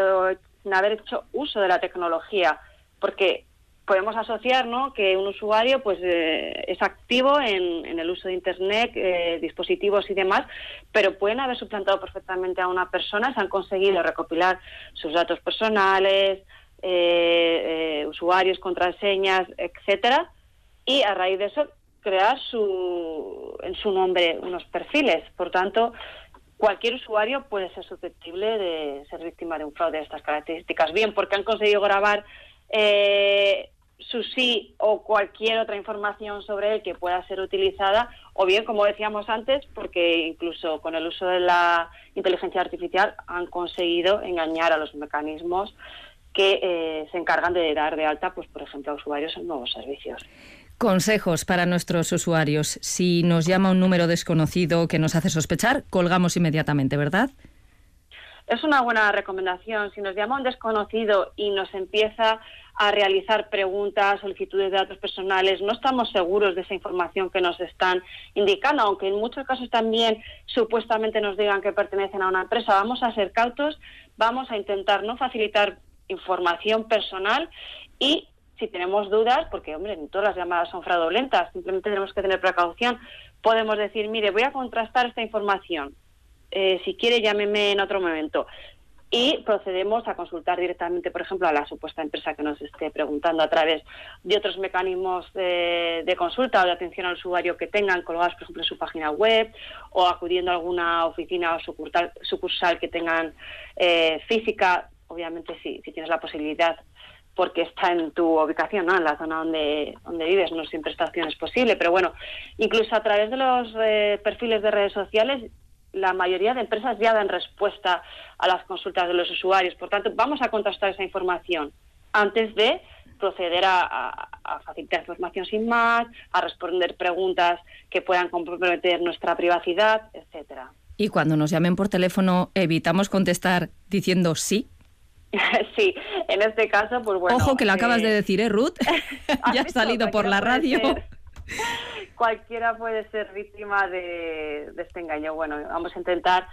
sin haber hecho uso de la tecnología, porque podemos asociar, ¿no? Que un usuario, pues, eh, es activo en, el uso de Internet, eh, dispositivos y demás, pero pueden haber suplantado perfectamente a una persona, se han conseguido recopilar sus datos personales eh, eh, usuarios, contraseñas, etcétera, y a raíz de eso crear su, en su nombre unos perfiles. Por tanto, cualquier usuario puede ser susceptible de ser víctima de un fraude de estas características. Bien, porque han conseguido grabar eh, su sí o cualquier otra información sobre él que pueda ser utilizada, o bien, como decíamos antes, porque incluso con el uso de la inteligencia artificial han conseguido engañar a los mecanismos que eh, se encargan de dar de alta, pues por ejemplo, a usuarios en nuevos servicios. Consejos para nuestros usuarios. Si nos llama un número desconocido que nos hace sospechar, colgamos inmediatamente, ¿verdad? Es una buena recomendación. Si nos llama un desconocido y nos empieza a realizar preguntas, solicitudes de datos personales, no estamos seguros de esa información que nos están indicando, aunque en muchos casos también supuestamente nos digan que pertenecen a una empresa. Vamos a ser cautos, vamos a intentar no facilitar información personal y si tenemos dudas, porque hombre, todas las llamadas son fraudulentas, simplemente tenemos que tener precaución, podemos decir, mire, voy a contrastar esta información. Eh, si quiere, llámeme en otro momento y procedemos a consultar directamente, por ejemplo, a la supuesta empresa que nos esté preguntando a través de otros mecanismos de, consulta o de atención al usuario que tengan colgados, por ejemplo, en su página web o acudiendo a alguna oficina o sucursal, sucursal que tengan eh, física. Obviamente, sí, si tienes la posibilidad porque está en tu ubicación, ¿no? en la zona donde, donde vives, no siempre esta es posible, pero bueno, incluso a través de los eh, perfiles de redes sociales la mayoría de empresas ya dan respuesta a las consultas de los usuarios. Por tanto, vamos a contrastar esa información antes de proceder a, facilitar información sin más, a responder preguntas que puedan comprometer nuestra privacidad, etcétera. Y cuando nos llamen por teléfono, evitamos contestar diciendo sí. sí, en este caso, pues bueno. Ojo que lo acabas de eh, decir, ¿eh, Ruth? ya ha salido por la radio cualquiera puede ser víctima de, este engaño. Bueno, vamos a intentar,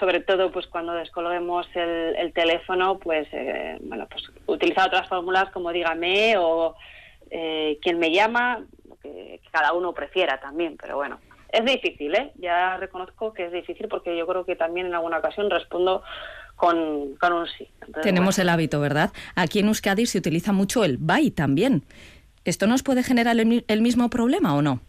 sobre todo pues cuando descolguemos el, teléfono, pues eh, bueno, pues utilizar otras fórmulas como dígame o eh, quien me llama, que, cada uno prefiera también, pero bueno. Es difícil, ¿eh? Ya reconozco que es difícil porque yo creo que también en alguna ocasión respondo con, un sí. Tenemos el hábito, ¿verdad? Aquí en Euskadi se utiliza mucho el bye también. ¿Esto nos puede generar el, mismo problema o no?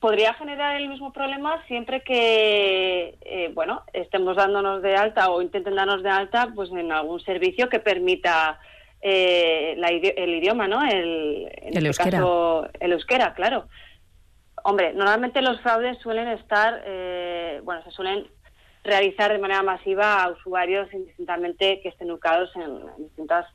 podría generar el mismo problema siempre que eh, bueno estemos dándonos de alta o intenten darnos de alta pues en algún servicio que permita eh, el idioma no el, el este euskera el euskera claro hombre normalmente los fraudes suelen estar eh, bueno se suelen realizar de manera masiva a usuarios indistintamente que estén ubicados en distintas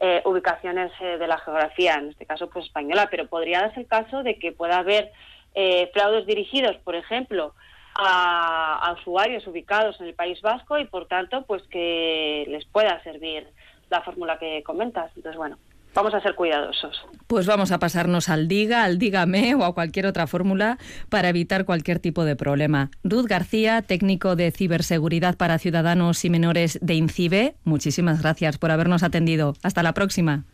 eh, ubicaciones eh, de la geografía, en este caso pues española, pero podría darse el caso de que pueda haber eh, fraudes dirigidos, por ejemplo, a, usuarios ubicados en el País Vasco y por tanto pues que les pueda servir la fórmula que comentas. Entonces bueno, vamos a ser cuidadosos. Pues vamos a pasarnos al diga, al dígame o a cualquier otra fórmula para evitar cualquier tipo de problema. Ruth García, técnico de ciberseguridad para ciudadanos y menores de INCIBE, muchísimas gracias por habernos atendido. Hasta la próxima.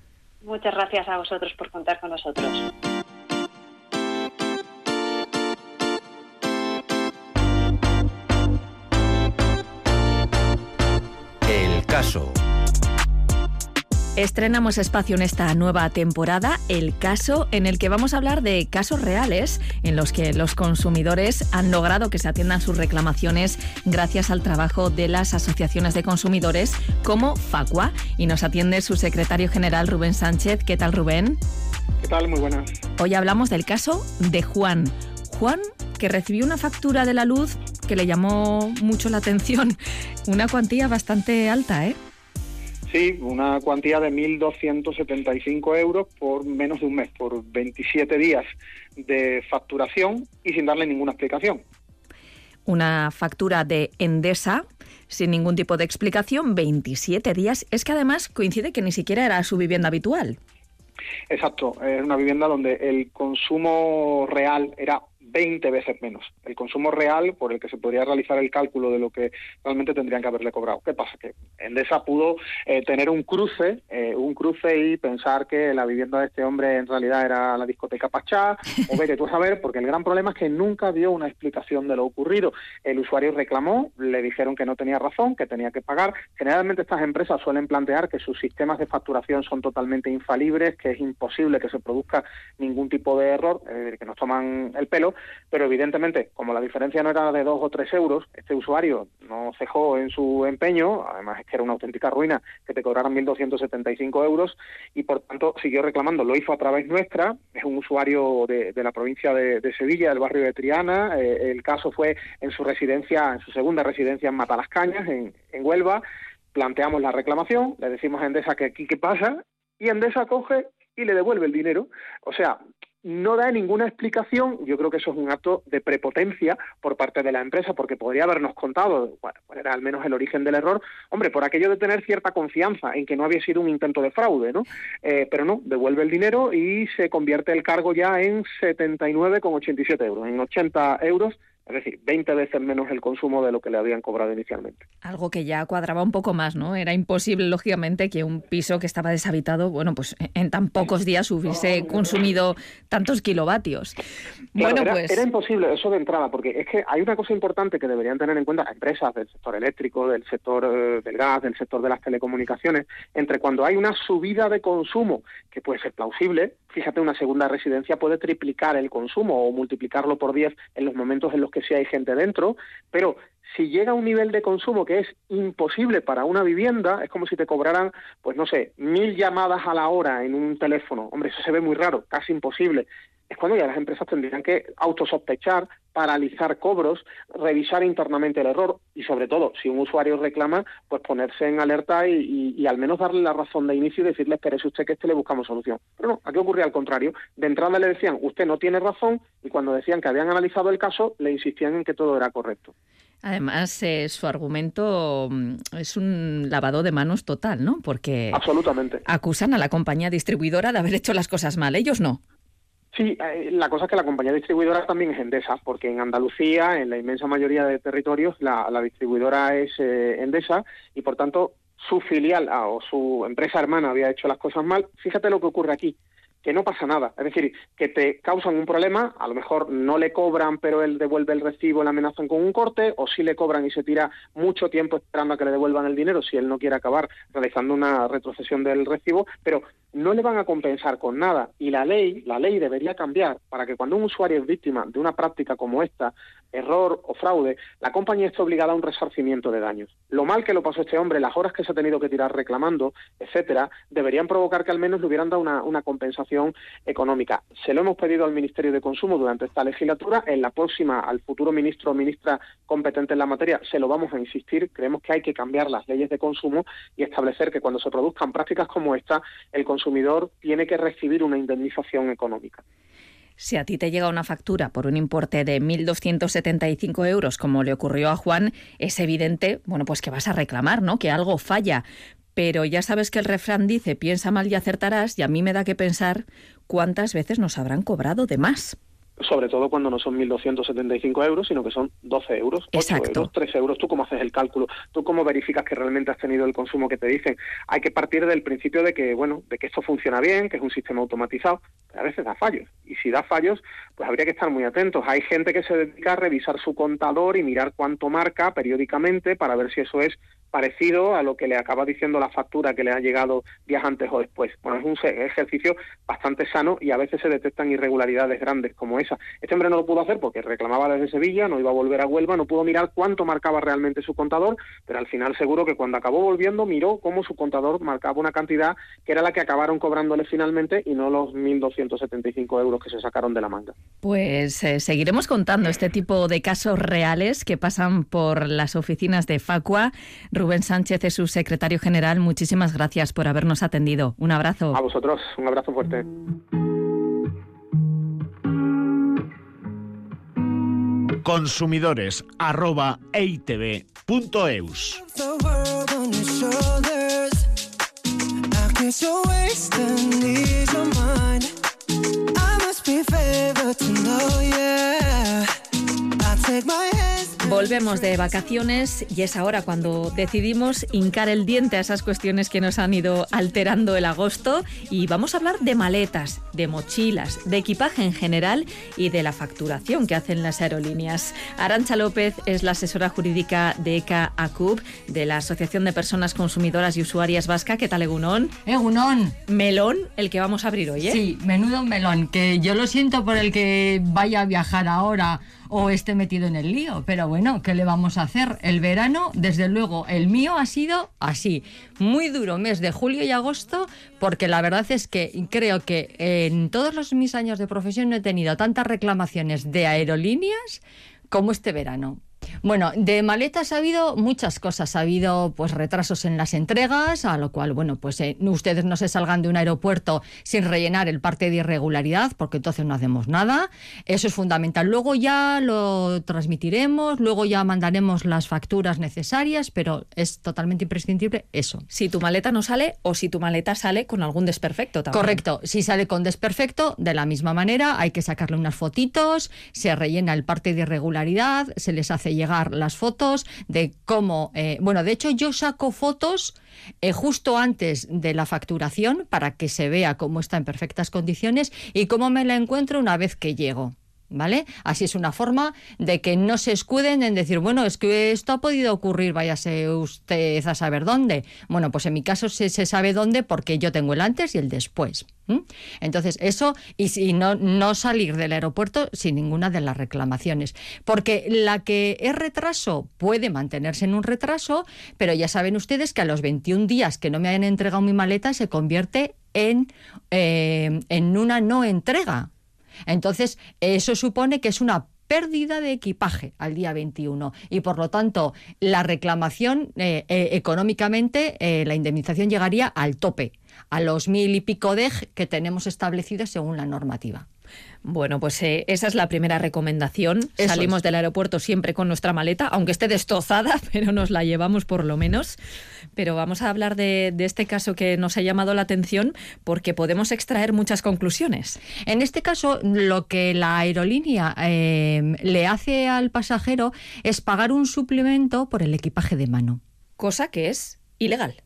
Muchas gracias a vosotros por contar con nosotros. El caso. Estrenamos espacio en esta nueva temporada, El Caso, en el que vamos a hablar de casos reales en los que los consumidores han logrado que se atiendan sus reclamaciones gracias al trabajo de las asociaciones de consumidores como Facua. Y nos atiende su secretario general Rubén Sánchez. ¿Qué tal, Rubén? ¿Qué tal? Muy buenas. Hoy hablamos del caso de Juan. Juan, que recibió una factura de la luz que le llamó mucho la atención. Una cuantía bastante alta, ¿eh? Sí, una cuantía de 1.275 euros por menos de un mes, por 27 días de facturación y sin darle ninguna explicación. Una factura de Endesa sin ningún tipo de explicación, 27 días. Es que además coincide que ni siquiera era su vivienda habitual. Exacto, es una vivienda donde el consumo real era 20 veces menos. El consumo real por el que se podría realizar el cálculo de lo que realmente tendrían que haberle cobrado. ¿Qué pasa? Que Endesa pudo eh, tener un cruce, eh, un cruce y pensar que la vivienda de este hombre en realidad era la discoteca Pachá, o vete tú a saber, porque el gran problema es que nunca dio una explicación de lo ocurrido. El usuario reclamó, le dijeron que no tenía razón, que tenía que pagar. Generalmente estas empresas suelen plantear que sus sistemas de facturación son totalmente infalibles, que es imposible que se produzca ningún tipo de error, que nos toman el pelo, pero evidentemente, como la diferencia no era de dos o tres euros, este usuario no cejó en su empeño, además es que era una auténtica ruina que te cobraran 1.275 euros y por tanto siguió reclamando, lo hizo a través nuestra, es un usuario de, la provincia de, Sevilla, del barrio de Triana, eh, el caso fue en su residencia, en su segunda residencia en Matalascañas, en, en Huelva, planteamos la reclamación, le decimos a Endesa que aquí qué pasa y Endesa coge y le devuelve el dinero. O sea, no da ninguna explicación. Yo creo que eso es un acto de prepotencia por parte de la empresa, porque podría habernos contado cuál era al menos el origen del error. Hombre, por aquello de tener cierta confianza en que no había sido un intento de fraude, ¿no? Eh, pero no, devuelve el dinero y se convierte el cargo ya en 79,87 euros, en 80 euros Es decir, 20 veces menos el consumo de lo que le habían cobrado inicialmente. Algo que ya cuadraba un poco más, ¿no? Era imposible, lógicamente, que un piso que estaba deshabitado, bueno, pues en tan pocos días hubiese consumido tantos kilovatios. bueno, era, pues... era imposible eso de entrada, porque es que hay una cosa importante que deberían tener en cuenta las empresas del sector eléctrico, del sector eh, del gas, del sector de las telecomunicaciones, entre cuando hay una subida de consumo que puede ser plausible, fíjate, una segunda residencia puede triplicar el consumo o multiplicarlo por 10 en los momentos en los que sí hay gente dentro, pero si llega a un nivel de consumo que es imposible para una vivienda, es como si te cobraran, pues no sé, mil llamadas a la hora en un teléfono. Hombre, eso se ve muy raro, casi imposible es cuando ya las empresas tendrían que autosospechar, paralizar cobros, revisar internamente el error y sobre todo, si un usuario reclama, pues ponerse en alerta y, al menos darle la razón de inicio y decirle, espérese usted que este le buscamos solución. Pero no, aquí ocurría al contrario. De entrada le decían, usted no tiene razón y cuando decían que habían analizado el caso, le insistían en que todo era correcto. Además, eh, su argumento mm, es un lavado de manos total, ¿no? Porque Absolutamente. acusan a la compañía distribuidora de haber hecho las cosas mal. Ellos no. Sí, eh, la cosa es que la compañía distribuidora también es Endesa, porque en Andalucía, en la inmensa mayoría de territorios, la, distribuidora es eh, Endesa y por tanto su filial ah, o su empresa hermana había hecho las cosas mal. Fíjate lo que ocurre aquí que no pasa nada. Es decir, que te causan un problema, a lo mejor no le cobran, pero él devuelve el recibo, le amenazan con un corte, o sí le cobran y se tira mucho tiempo esperando a que le devuelvan el dinero si él no quiere acabar realizando una retrocesión del recibo, pero no le van a compensar con nada. Y la ley, la ley debería cambiar para que cuando un usuario es víctima de una práctica como esta, error o fraude, la compañía esté obligada a un resarcimiento de daños. Lo mal que lo pasó este hombre, las horas que se ha tenido que tirar reclamando, etcétera, deberían provocar que al menos le hubieran dado una, una compensación económica. Se lo hemos pedido al Ministerio de Consumo durante esta legislatura. En la próxima, al futuro ministro o ministra competente en la materia, se lo vamos a insistir. Creemos que hay que cambiar las leyes de consumo y establecer que cuando se produzcan prácticas como esta, el consumidor tiene que recibir una indemnización económica. Si a ti te llega una factura por un importe de 1.275 euros, como le ocurrió a Juan, es evidente, bueno, pues que vas a reclamar, ¿no? Que algo falla. Pero ya sabes que el refrán dice, piensa mal y acertarás, y a mí me da que pensar cuántas veces nos habrán cobrado de más sobre todo cuando no son 1.275 euros, sino que son 12 euros, 8 euros, 3 euros. ¿Tú cómo haces el cálculo? ¿Tú cómo verificas que realmente has tenido el consumo que te dicen? Hay que partir del principio de que, bueno, de que esto funciona bien, que es un sistema automatizado, pero a veces da fallos. Y si da fallos, pues habría que estar muy atentos. Hay gente que se dedica a revisar su contador y mirar cuánto marca periódicamente para ver si eso es parecido a lo que le acaba diciendo la factura que le ha llegado días antes o después. Bueno, es un ejercicio bastante sano y a veces se detectan irregularidades grandes como esa. Este hombre no lo pudo hacer porque reclamaba desde Sevilla, no iba a volver a Huelva, no pudo mirar cuánto marcaba realmente su contador, pero al final seguro que cuando acabó volviendo miró cómo su contador marcaba una cantidad que era la que acabaron cobrándole finalmente y no los 1.275 euros que se sacaron de la manga. Pues eh, seguiremos contando este tipo de casos reales que pasan por las oficinas de Facua. Rubén Sánchez es su secretario general. Muchísimas gracias por habernos atendido. Un abrazo. A vosotros, un abrazo fuerte. consumidores arroba Volvemos de vacaciones y es ahora cuando decidimos hincar el diente a esas cuestiones que nos han ido alterando el agosto y vamos a hablar de maletas, de mochilas, de equipaje en general y de la facturación que hacen las aerolíneas. Arancha López es la asesora jurídica de ECA ACUB, de la Asociación de Personas Consumidoras y Usuarias Vasca. ¿Qué tal, Egunón? Egunón. Melón, el que vamos a abrir hoy, ¿eh? Sí, menudo melón, que yo lo siento por el que vaya a viajar ahora o esté metido en el lío. Pero bueno, ¿qué le vamos a hacer? El verano, desde luego, el mío ha sido así, muy duro mes de julio y agosto, porque la verdad es que creo que en todos los, mis años de profesión no he tenido tantas reclamaciones de aerolíneas como este verano. Bueno, de maletas ha habido muchas cosas. Ha habido pues retrasos en las entregas, a lo cual, bueno, pues eh, ustedes no se salgan de un aeropuerto sin rellenar el parte de irregularidad, porque entonces no hacemos nada. Eso es fundamental. Luego ya lo transmitiremos, luego ya mandaremos las facturas necesarias, pero es totalmente imprescindible eso. Si tu maleta no sale o si tu maleta sale con algún desperfecto también. Correcto. Si sale con desperfecto, de la misma manera, hay que sacarle unas fotitos, se rellena el parte de irregularidad, se les hace llegar las fotos de cómo. eh, bueno, de hecho, yo saco fotos eh, justo antes de la facturación para que se vea cómo está en perfectas condiciones y cómo me la encuentro una vez que llego. ¿Vale? Así es una forma de que no se escuden en decir, bueno, es que esto ha podido ocurrir, váyase usted a saber dónde. Bueno, pues en mi caso se, sabe dónde porque yo tengo el antes y el después. Entonces, eso, y si no, no salir del aeropuerto sin ninguna de las reclamaciones. Porque la que es retraso puede mantenerse en un retraso, pero ya saben ustedes que a los 21 días que no me hayan entregado mi maleta se convierte en, eh, en una no entrega. Entonces, eso supone que es una pérdida de equipaje al día 21 y por lo tanto la reclamación eh, eh, económicamente eh, la indemnización llegaría al tope a los mil y pico de que tenemos establecidos según la normativa. Bueno, pues eh, esa es la primera recomendación. Eso Salimos es. del aeropuerto siempre con nuestra maleta, aunque esté destrozada, pero nos la llevamos por lo menos. Pero vamos a hablar de, de este caso que nos ha llamado la atención porque podemos extraer muchas conclusiones. En este caso, lo que la aerolínea eh, le hace al pasajero es pagar un suplemento por el equipaje de mano. Cosa que es ilegal.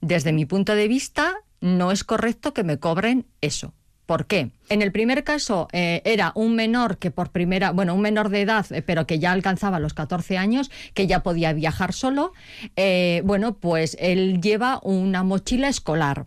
Desde mi punto de vista, no es correcto que me cobren eso. ¿Por qué? En el primer caso eh, era un menor que por primera, bueno, un menor de edad, eh, pero que ya alcanzaba los 14 años, que ya podía viajar solo. Eh, bueno, pues él lleva una mochila escolar.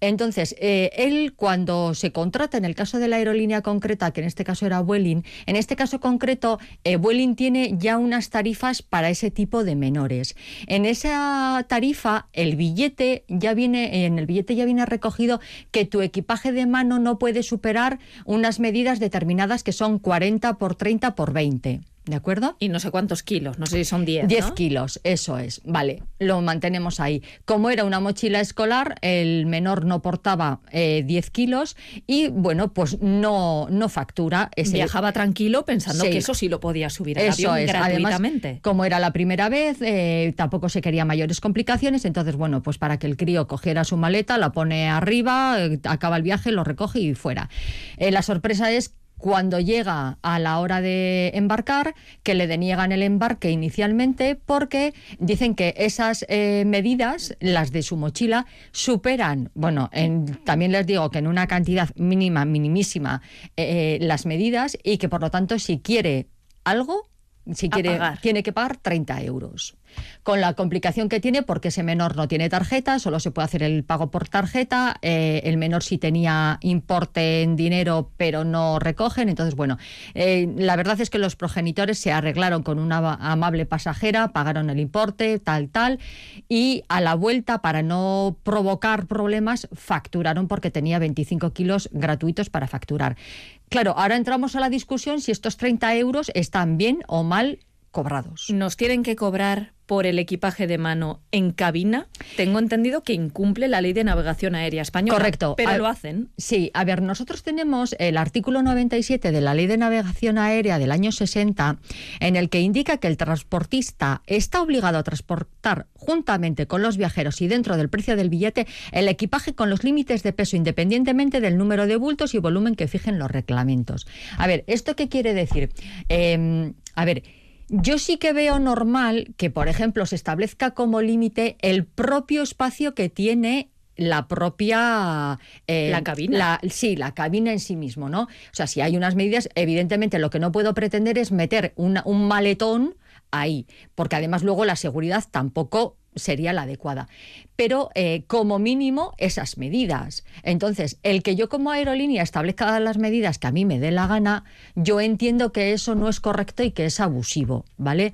Entonces, eh, él cuando se contrata, en el caso de la aerolínea concreta, que en este caso era Vueling, en este caso concreto, eh, Vueling tiene ya unas tarifas para ese tipo de menores. En esa tarifa, el billete ya viene, en el billete ya viene recogido que tu equipaje de mano no puede superar unas medidas determinadas que son 40 por 30 por 20. ¿De acuerdo? Y no sé cuántos kilos, no sé si son 10. 10 ¿no? kilos, eso es. Vale, lo mantenemos ahí. Como era una mochila escolar, el menor no portaba eh, 10 kilos y, bueno, pues no, no factura ese. Viajaba tranquilo pensando Sí. que eso sí lo podía subir al Eso avión es. Además, gratuitamente. como era la primera vez, eh, tampoco se quería mayores complicaciones. Entonces, bueno, pues para que el crío cogiera su maleta, la pone arriba, eh, acaba el viaje, lo recoge y fuera. Eh, la sorpresa es cuando llega a la hora de embarcar, que le deniegan el embarque inicialmente porque dicen que esas eh, medidas, las de su mochila, superan, bueno, en- también les digo que en una cantidad mínima, minimísima, eh, las medidas y que por lo tanto si quiere algo, si quiere, tiene que pagar 30 euros. Con la complicación que tiene, porque ese menor no tiene tarjeta, solo se puede hacer el pago por tarjeta. eh, el menor sí tenía importe en dinero, pero no recogen. Entonces, bueno, eh, la verdad es que los progenitores se arreglaron con una amable pasajera, pagaron el importe, tal, tal, y a la vuelta, para no provocar problemas, facturaron porque tenía 25 kilos gratuitos para facturar. Claro, ahora entramos a la discusión si estos 30 euros están bien o mal cobrados. Nos tienen que cobrar por el equipaje de mano en cabina. Tengo entendido que incumple la ley de navegación aérea española. Correcto. Pero A- lo hacen. Sí, a ver, nosotros tenemos el artículo 97 de la Ley de Navegación Aérea del año 60, en el que indica que el transportista está obligado a transportar juntamente con los viajeros y dentro del precio del billete el equipaje con los límites de peso independientemente del número de bultos y volumen que fijen los reglamentos. A ver, ¿esto qué quiere decir? Eh, a ver, yo sí que veo normal que, por ejemplo, se establezca como límite el propio espacio que tiene la propia eh, La cabina. la- sí, la cabina en sí mismo, ¿no? O sea, si hay unas medidas, evidentemente lo que no puedo pretender es meter una- un maletón ahí, porque además luego la seguridad tampoco sería la adecuada. Pero eh, como mínimo esas medidas. Entonces, el que yo como aerolínea establezca las medidas que a mí me dé la gana, yo entiendo que eso no es correcto y que es abusivo, ¿vale?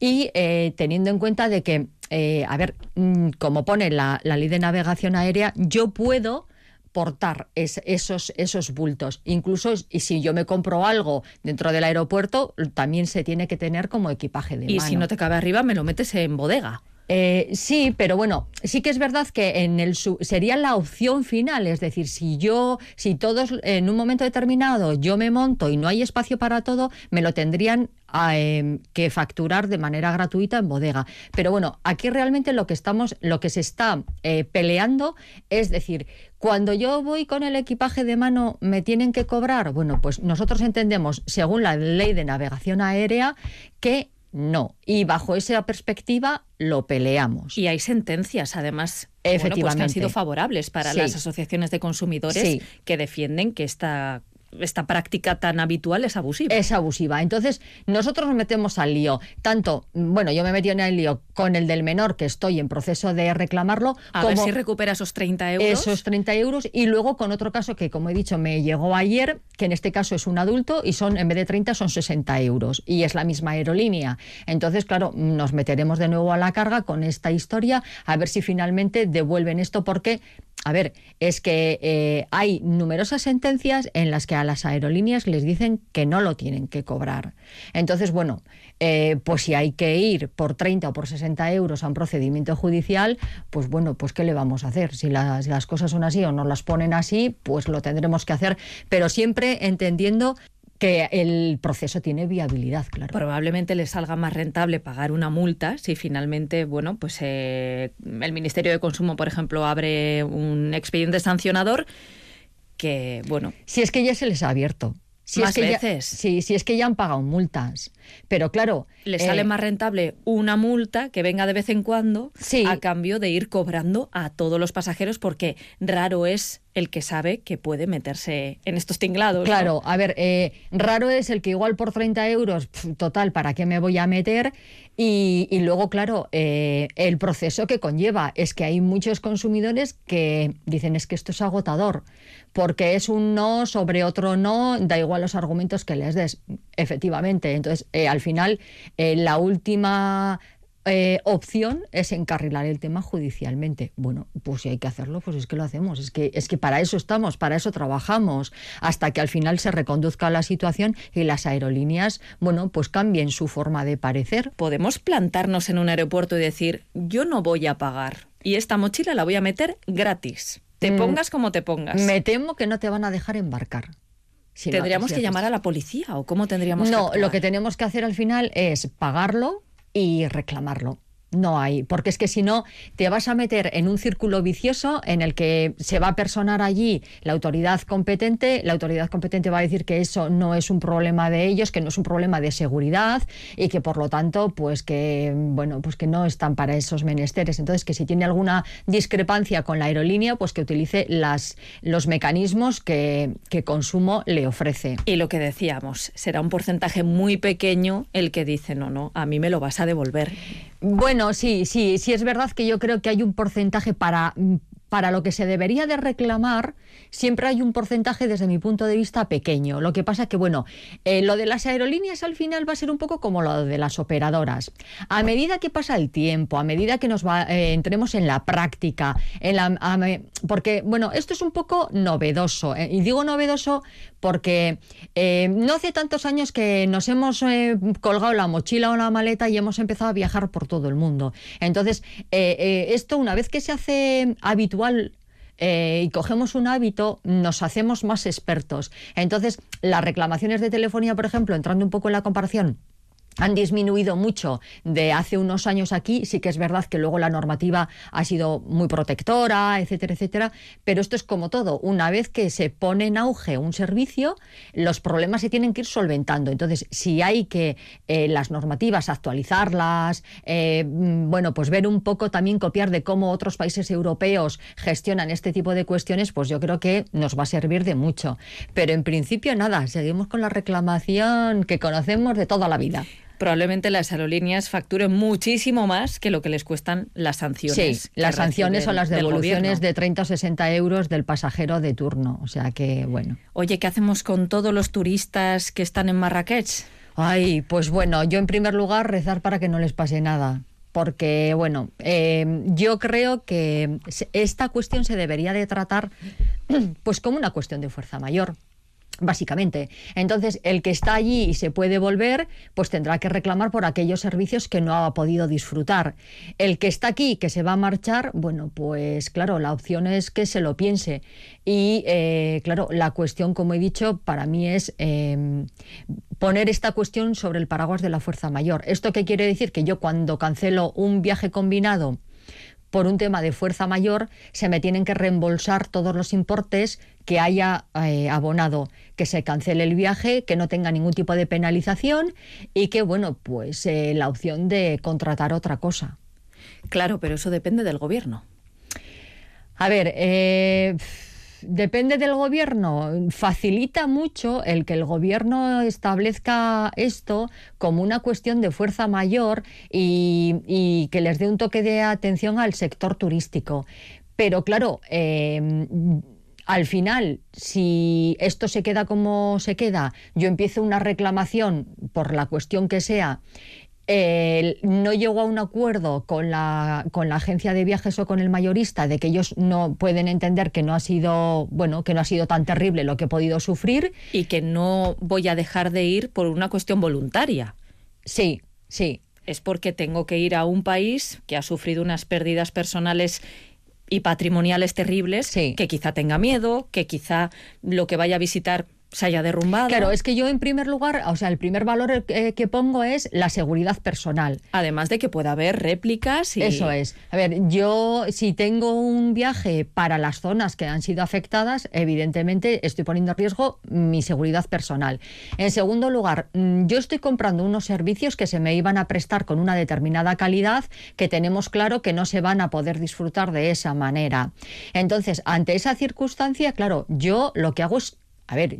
Y eh, teniendo en cuenta de que, eh, a ver, mm, como pone la, la ley de navegación aérea, yo puedo portar es- esos, esos bultos. Incluso y si yo me compro algo dentro del aeropuerto, también se tiene que tener como equipaje de Y mano. si no te cabe arriba, me lo metes en bodega. Eh, sí, pero bueno, sí que es verdad que en el sería la opción final, es decir, si yo, si todos en un momento determinado yo me monto y no hay espacio para todo, me lo tendrían ah, em, que facturar de manera gratuita en bodega. Pero bueno, aquí realmente lo que estamos, lo que se está eh, peleando es decir, cuando yo voy con el equipaje de mano, ¿me tienen que cobrar? Bueno, pues nosotros entendemos, según la ley de navegación aérea, que no. Y bajo esa perspectiva lo peleamos. Y hay sentencias, además, bueno, pues que han Efectivamente. sido favorables para Sí. las asociaciones de consumidores Sí. que defienden que esta, esta práctica tan habitual es abusiva. Es abusiva. Entonces, nosotros nos metemos al lío. Tanto, bueno, yo me metí en el lío con el del menor, que estoy en proceso de reclamarlo, a ver si recupera esos 30 euros. esos 30 euros, y luego con otro caso que, como he dicho, me llegó ayer, que en este caso es un adulto, y son, en vez de 30, son 60 euros. Y es la misma aerolínea. Entonces, claro, nos meteremos de nuevo a la carga con esta historia, a ver si finalmente devuelven esto, porque a ver, es que eh, hay numerosas sentencias en las que a las aerolíneas les dicen que no lo tienen que cobrar. Entonces, bueno, eh, pues si hay que ir por 30 o por 60 euros a un procedimiento judicial, pues bueno, pues ¿qué le vamos a hacer? Si las, las cosas son así o nos las ponen así, pues lo tendremos que hacer, pero siempre entendiendo que el proceso tiene viabilidad, claro. Probablemente le salga más rentable pagar una multa si finalmente, bueno, pues eh, el Ministerio de Consumo, por ejemplo, abre un expediente sancionador que, bueno, Si es que ya se les ha abierto. Si Más es que ya- veces. sí, si es que ya han pagado multas. Pero claro. le eh, sale más rentable una multa que venga de vez en cuando Sí. a cambio de ir cobrando a todos los pasajeros porque raro es el que sabe que puede meterse en estos tinglados. ¿no? Claro, a ver, eh, raro es el que igual por 30 euros, pf, total, ¿para qué me voy a meter? Y, y luego, claro, eh, el proceso que conlleva es que hay muchos consumidores que dicen es que esto es agotador, porque es un no sobre otro no, da igual los argumentos que les des, efectivamente. Entonces, eh, al final, eh, la última eh, opción es encarrilar el tema judicialmente. Bueno, pues si hay que hacerlo, pues es que lo hacemos. Es que, es que para eso estamos, para eso trabajamos, hasta que al final se reconduzca la situación y las aerolíneas, bueno, pues cambien su forma de parecer. Podemos plantarnos en un aeropuerto y decir, yo no voy a pagar y esta mochila la voy a meter gratis. Te Mm, pongas como te pongas. Me temo que no te van a dejar embarcar. Si ¿Tendríamos que llamar a la policía o cómo tendríamos que No, lo que tenemos que hacer al final es pagarlo y reclamarlo. No hay, porque es que si no te vas a meter en un círculo vicioso en el que se va a personar allí la autoridad competente, la autoridad competente va a decir que eso no es un problema de ellos, que no es un problema de seguridad y que por lo tanto, pues que bueno, pues que no están para esos menesteres. Entonces, que si tiene alguna discrepancia con la aerolínea, pues que utilice las los mecanismos que, que consumo le ofrece. Y lo que decíamos, será un porcentaje muy pequeño el que dice, no, no, a mí me lo vas a devolver. Bueno, sí, sí, sí es verdad que yo creo que hay un porcentaje para, para lo que se debería de reclamar, siempre hay un porcentaje desde mi punto de vista pequeño. Lo que pasa que, bueno, eh, lo de las aerolíneas al final va a ser un poco como lo de las operadoras. A medida que pasa el tiempo, a medida que nos va, eh, entremos en la práctica, en la, porque, bueno, esto es un poco novedoso. eh, y digo novedoso porque eh, no hace tantos años que nos hemos eh, colgado la mochila o la maleta y hemos empezado a viajar por todo el mundo. Entonces, eh, esto una vez que se hace habitual y cogemos un hábito, nos hacemos más expertos. Entonces, las reclamaciones de telefonía, por ejemplo, entrando un poco en la comparación, han disminuido mucho de hace unos años aquí. Sí que es verdad que luego la normativa ha sido muy protectora, etcétera, etcétera. Pero esto es como todo. Una vez que se pone en auge un servicio, los problemas se tienen que ir solventando. Entonces, si hay que eh, las normativas actualizarlas, eh, mm, bueno, pues ver un poco también copiar de cómo otros países europeos gestionan este tipo de cuestiones, pues yo creo que nos va a servir de mucho. Pero en principio nada, seguimos con la reclamación que conocemos de toda la vida. Probablemente las aerolíneas facturen muchísimo más que lo que les cuestan las sanciones. Sí, las sanciones o las devoluciones de 30 o 60 euros del pasajero de turno. O sea que, bueno. Oye, ¿qué hacemos con todos los turistas que están en Marrakech? Ay, pues bueno, yo en primer lugar rezar para que no les pase nada. Porque, bueno, eh, yo creo que esta cuestión se debería de tratar pues como una cuestión de fuerza mayor básicamente. Entonces, el que está allí y se puede volver, pues tendrá que reclamar por aquellos servicios que no ha podido disfrutar. El que está aquí, que se va a marchar, bueno, pues claro, la opción es que se lo piense. Y eh, claro, la cuestión, como he dicho, para mí es em, poner esta cuestión sobre el paraguas de la fuerza mayor. ¿Esto qué quiere decir? Que yo cuando cancelo un viaje combinado, por un tema de fuerza mayor, se me tienen que reembolsar todos los importes que haya eh, abonado, que se cancele el viaje, que no tenga ningún tipo de penalización y que, bueno, pues eh, la opción de contratar otra cosa. Claro, pero eso depende del gobierno. A ver, eh, depende del gobierno. Facilita mucho el que el gobierno establezca esto como una cuestión de fuerza mayor y, que les dé un toque de atención al sector turístico. Pero claro, em, al final, si esto se queda como se queda, yo empiezo una reclamación por la cuestión que sea no llegó a un acuerdo con la, con la agencia de viajes o con el mayorista de que ellos no pueden entender que no ha sido bueno que no ha sido tan terrible lo que he podido sufrir y que no voy a dejar de ir por una cuestión voluntaria. Sí, sí. Es porque tengo que ir a un país que ha sufrido unas pérdidas personales y patrimoniales terribles, que quizá tenga miedo, que quizá lo que vaya a visitar se haya derrumbado. Claro, es que yo en primer lugar, o sea, el primer valor eh, que pongo es la seguridad personal. Además de que pueda haber réplicas y... Eso es. A ver, yo si tengo un viaje para las zonas que han sido afectadas, evidentemente estoy poniendo en riesgo mi seguridad personal. En segundo lugar, mm, yo estoy comprando unos servicios que se me iban a prestar con una determinada calidad que tenemos claro que no se van a poder disfrutar de esa manera. Entonces, ante esa circunstancia, claro, yo lo que hago es a ver,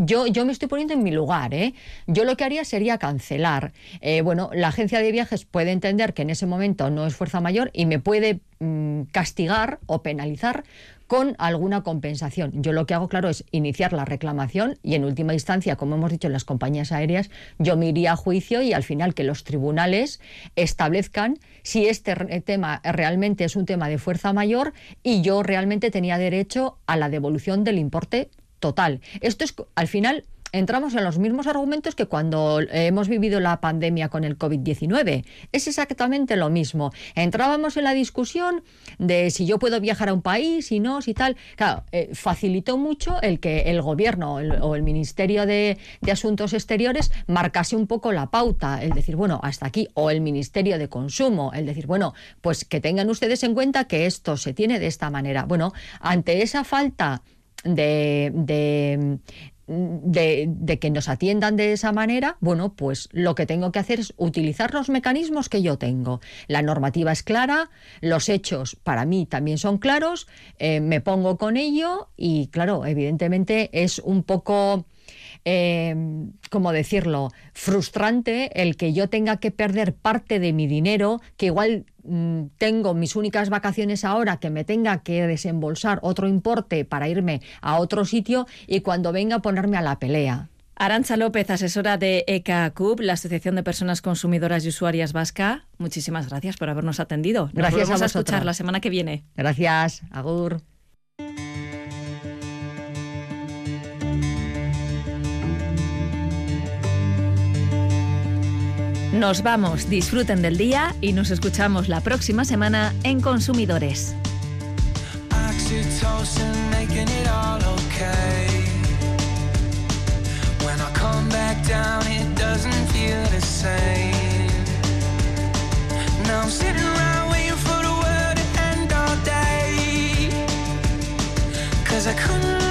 yo, yo me estoy poniendo en mi lugar, ¿eh? Yo lo que haría sería cancelar. Eh, bueno, la agencia de viajes puede entender que en ese momento no es fuerza mayor y me puede mm, castigar o penalizar con alguna compensación. Yo lo que hago, claro, es iniciar la reclamación y en última instancia, como hemos dicho en las compañías aéreas, yo me iría a juicio y al final que los tribunales establezcan si este tema realmente es un tema de fuerza mayor y yo realmente tenía derecho a la devolución del importe total. Esto es, al final, entramos en los mismos argumentos que cuando hemos vivido la pandemia con el COVID-19. Es exactamente lo mismo. Entrábamos en la discusión de si yo puedo viajar a un país, y no, si tal. Claro, eh, facilitó mucho el que el gobierno o el Ministerio de, de, Asuntos Exteriores marcase un poco la pauta, el decir, bueno, hasta aquí, o el Ministerio de Consumo, el decir, bueno, pues que tengan ustedes en cuenta que esto se tiene de esta manera. Bueno, ante esa falta de, de, que nos atiendan de esa manera, bueno, pues lo que tengo que hacer es utilizar los mecanismos que yo tengo. La normativa es clara, los hechos para mí también son claros, eh, me pongo con ello y claro, evidentemente es un poco eh, ¿cómo decirlo?, frustrante el que yo tenga que perder parte de mi dinero, que igual tengo mis únicas vacaciones ahora, que me tenga que desembolsar otro importe para irme a otro sitio y cuando venga ponerme a la pelea. Arancha López, asesora de ECACUB, la Asociación de Personas Consumidoras y Usuarias Vasca. Muchísimas gracias por habernos atendido. gracias a, a escuchar la semana que viene. Gracias, Agur. Nos vamos, disfruten del día y nos escuchamos la próxima semana en Consumidores. I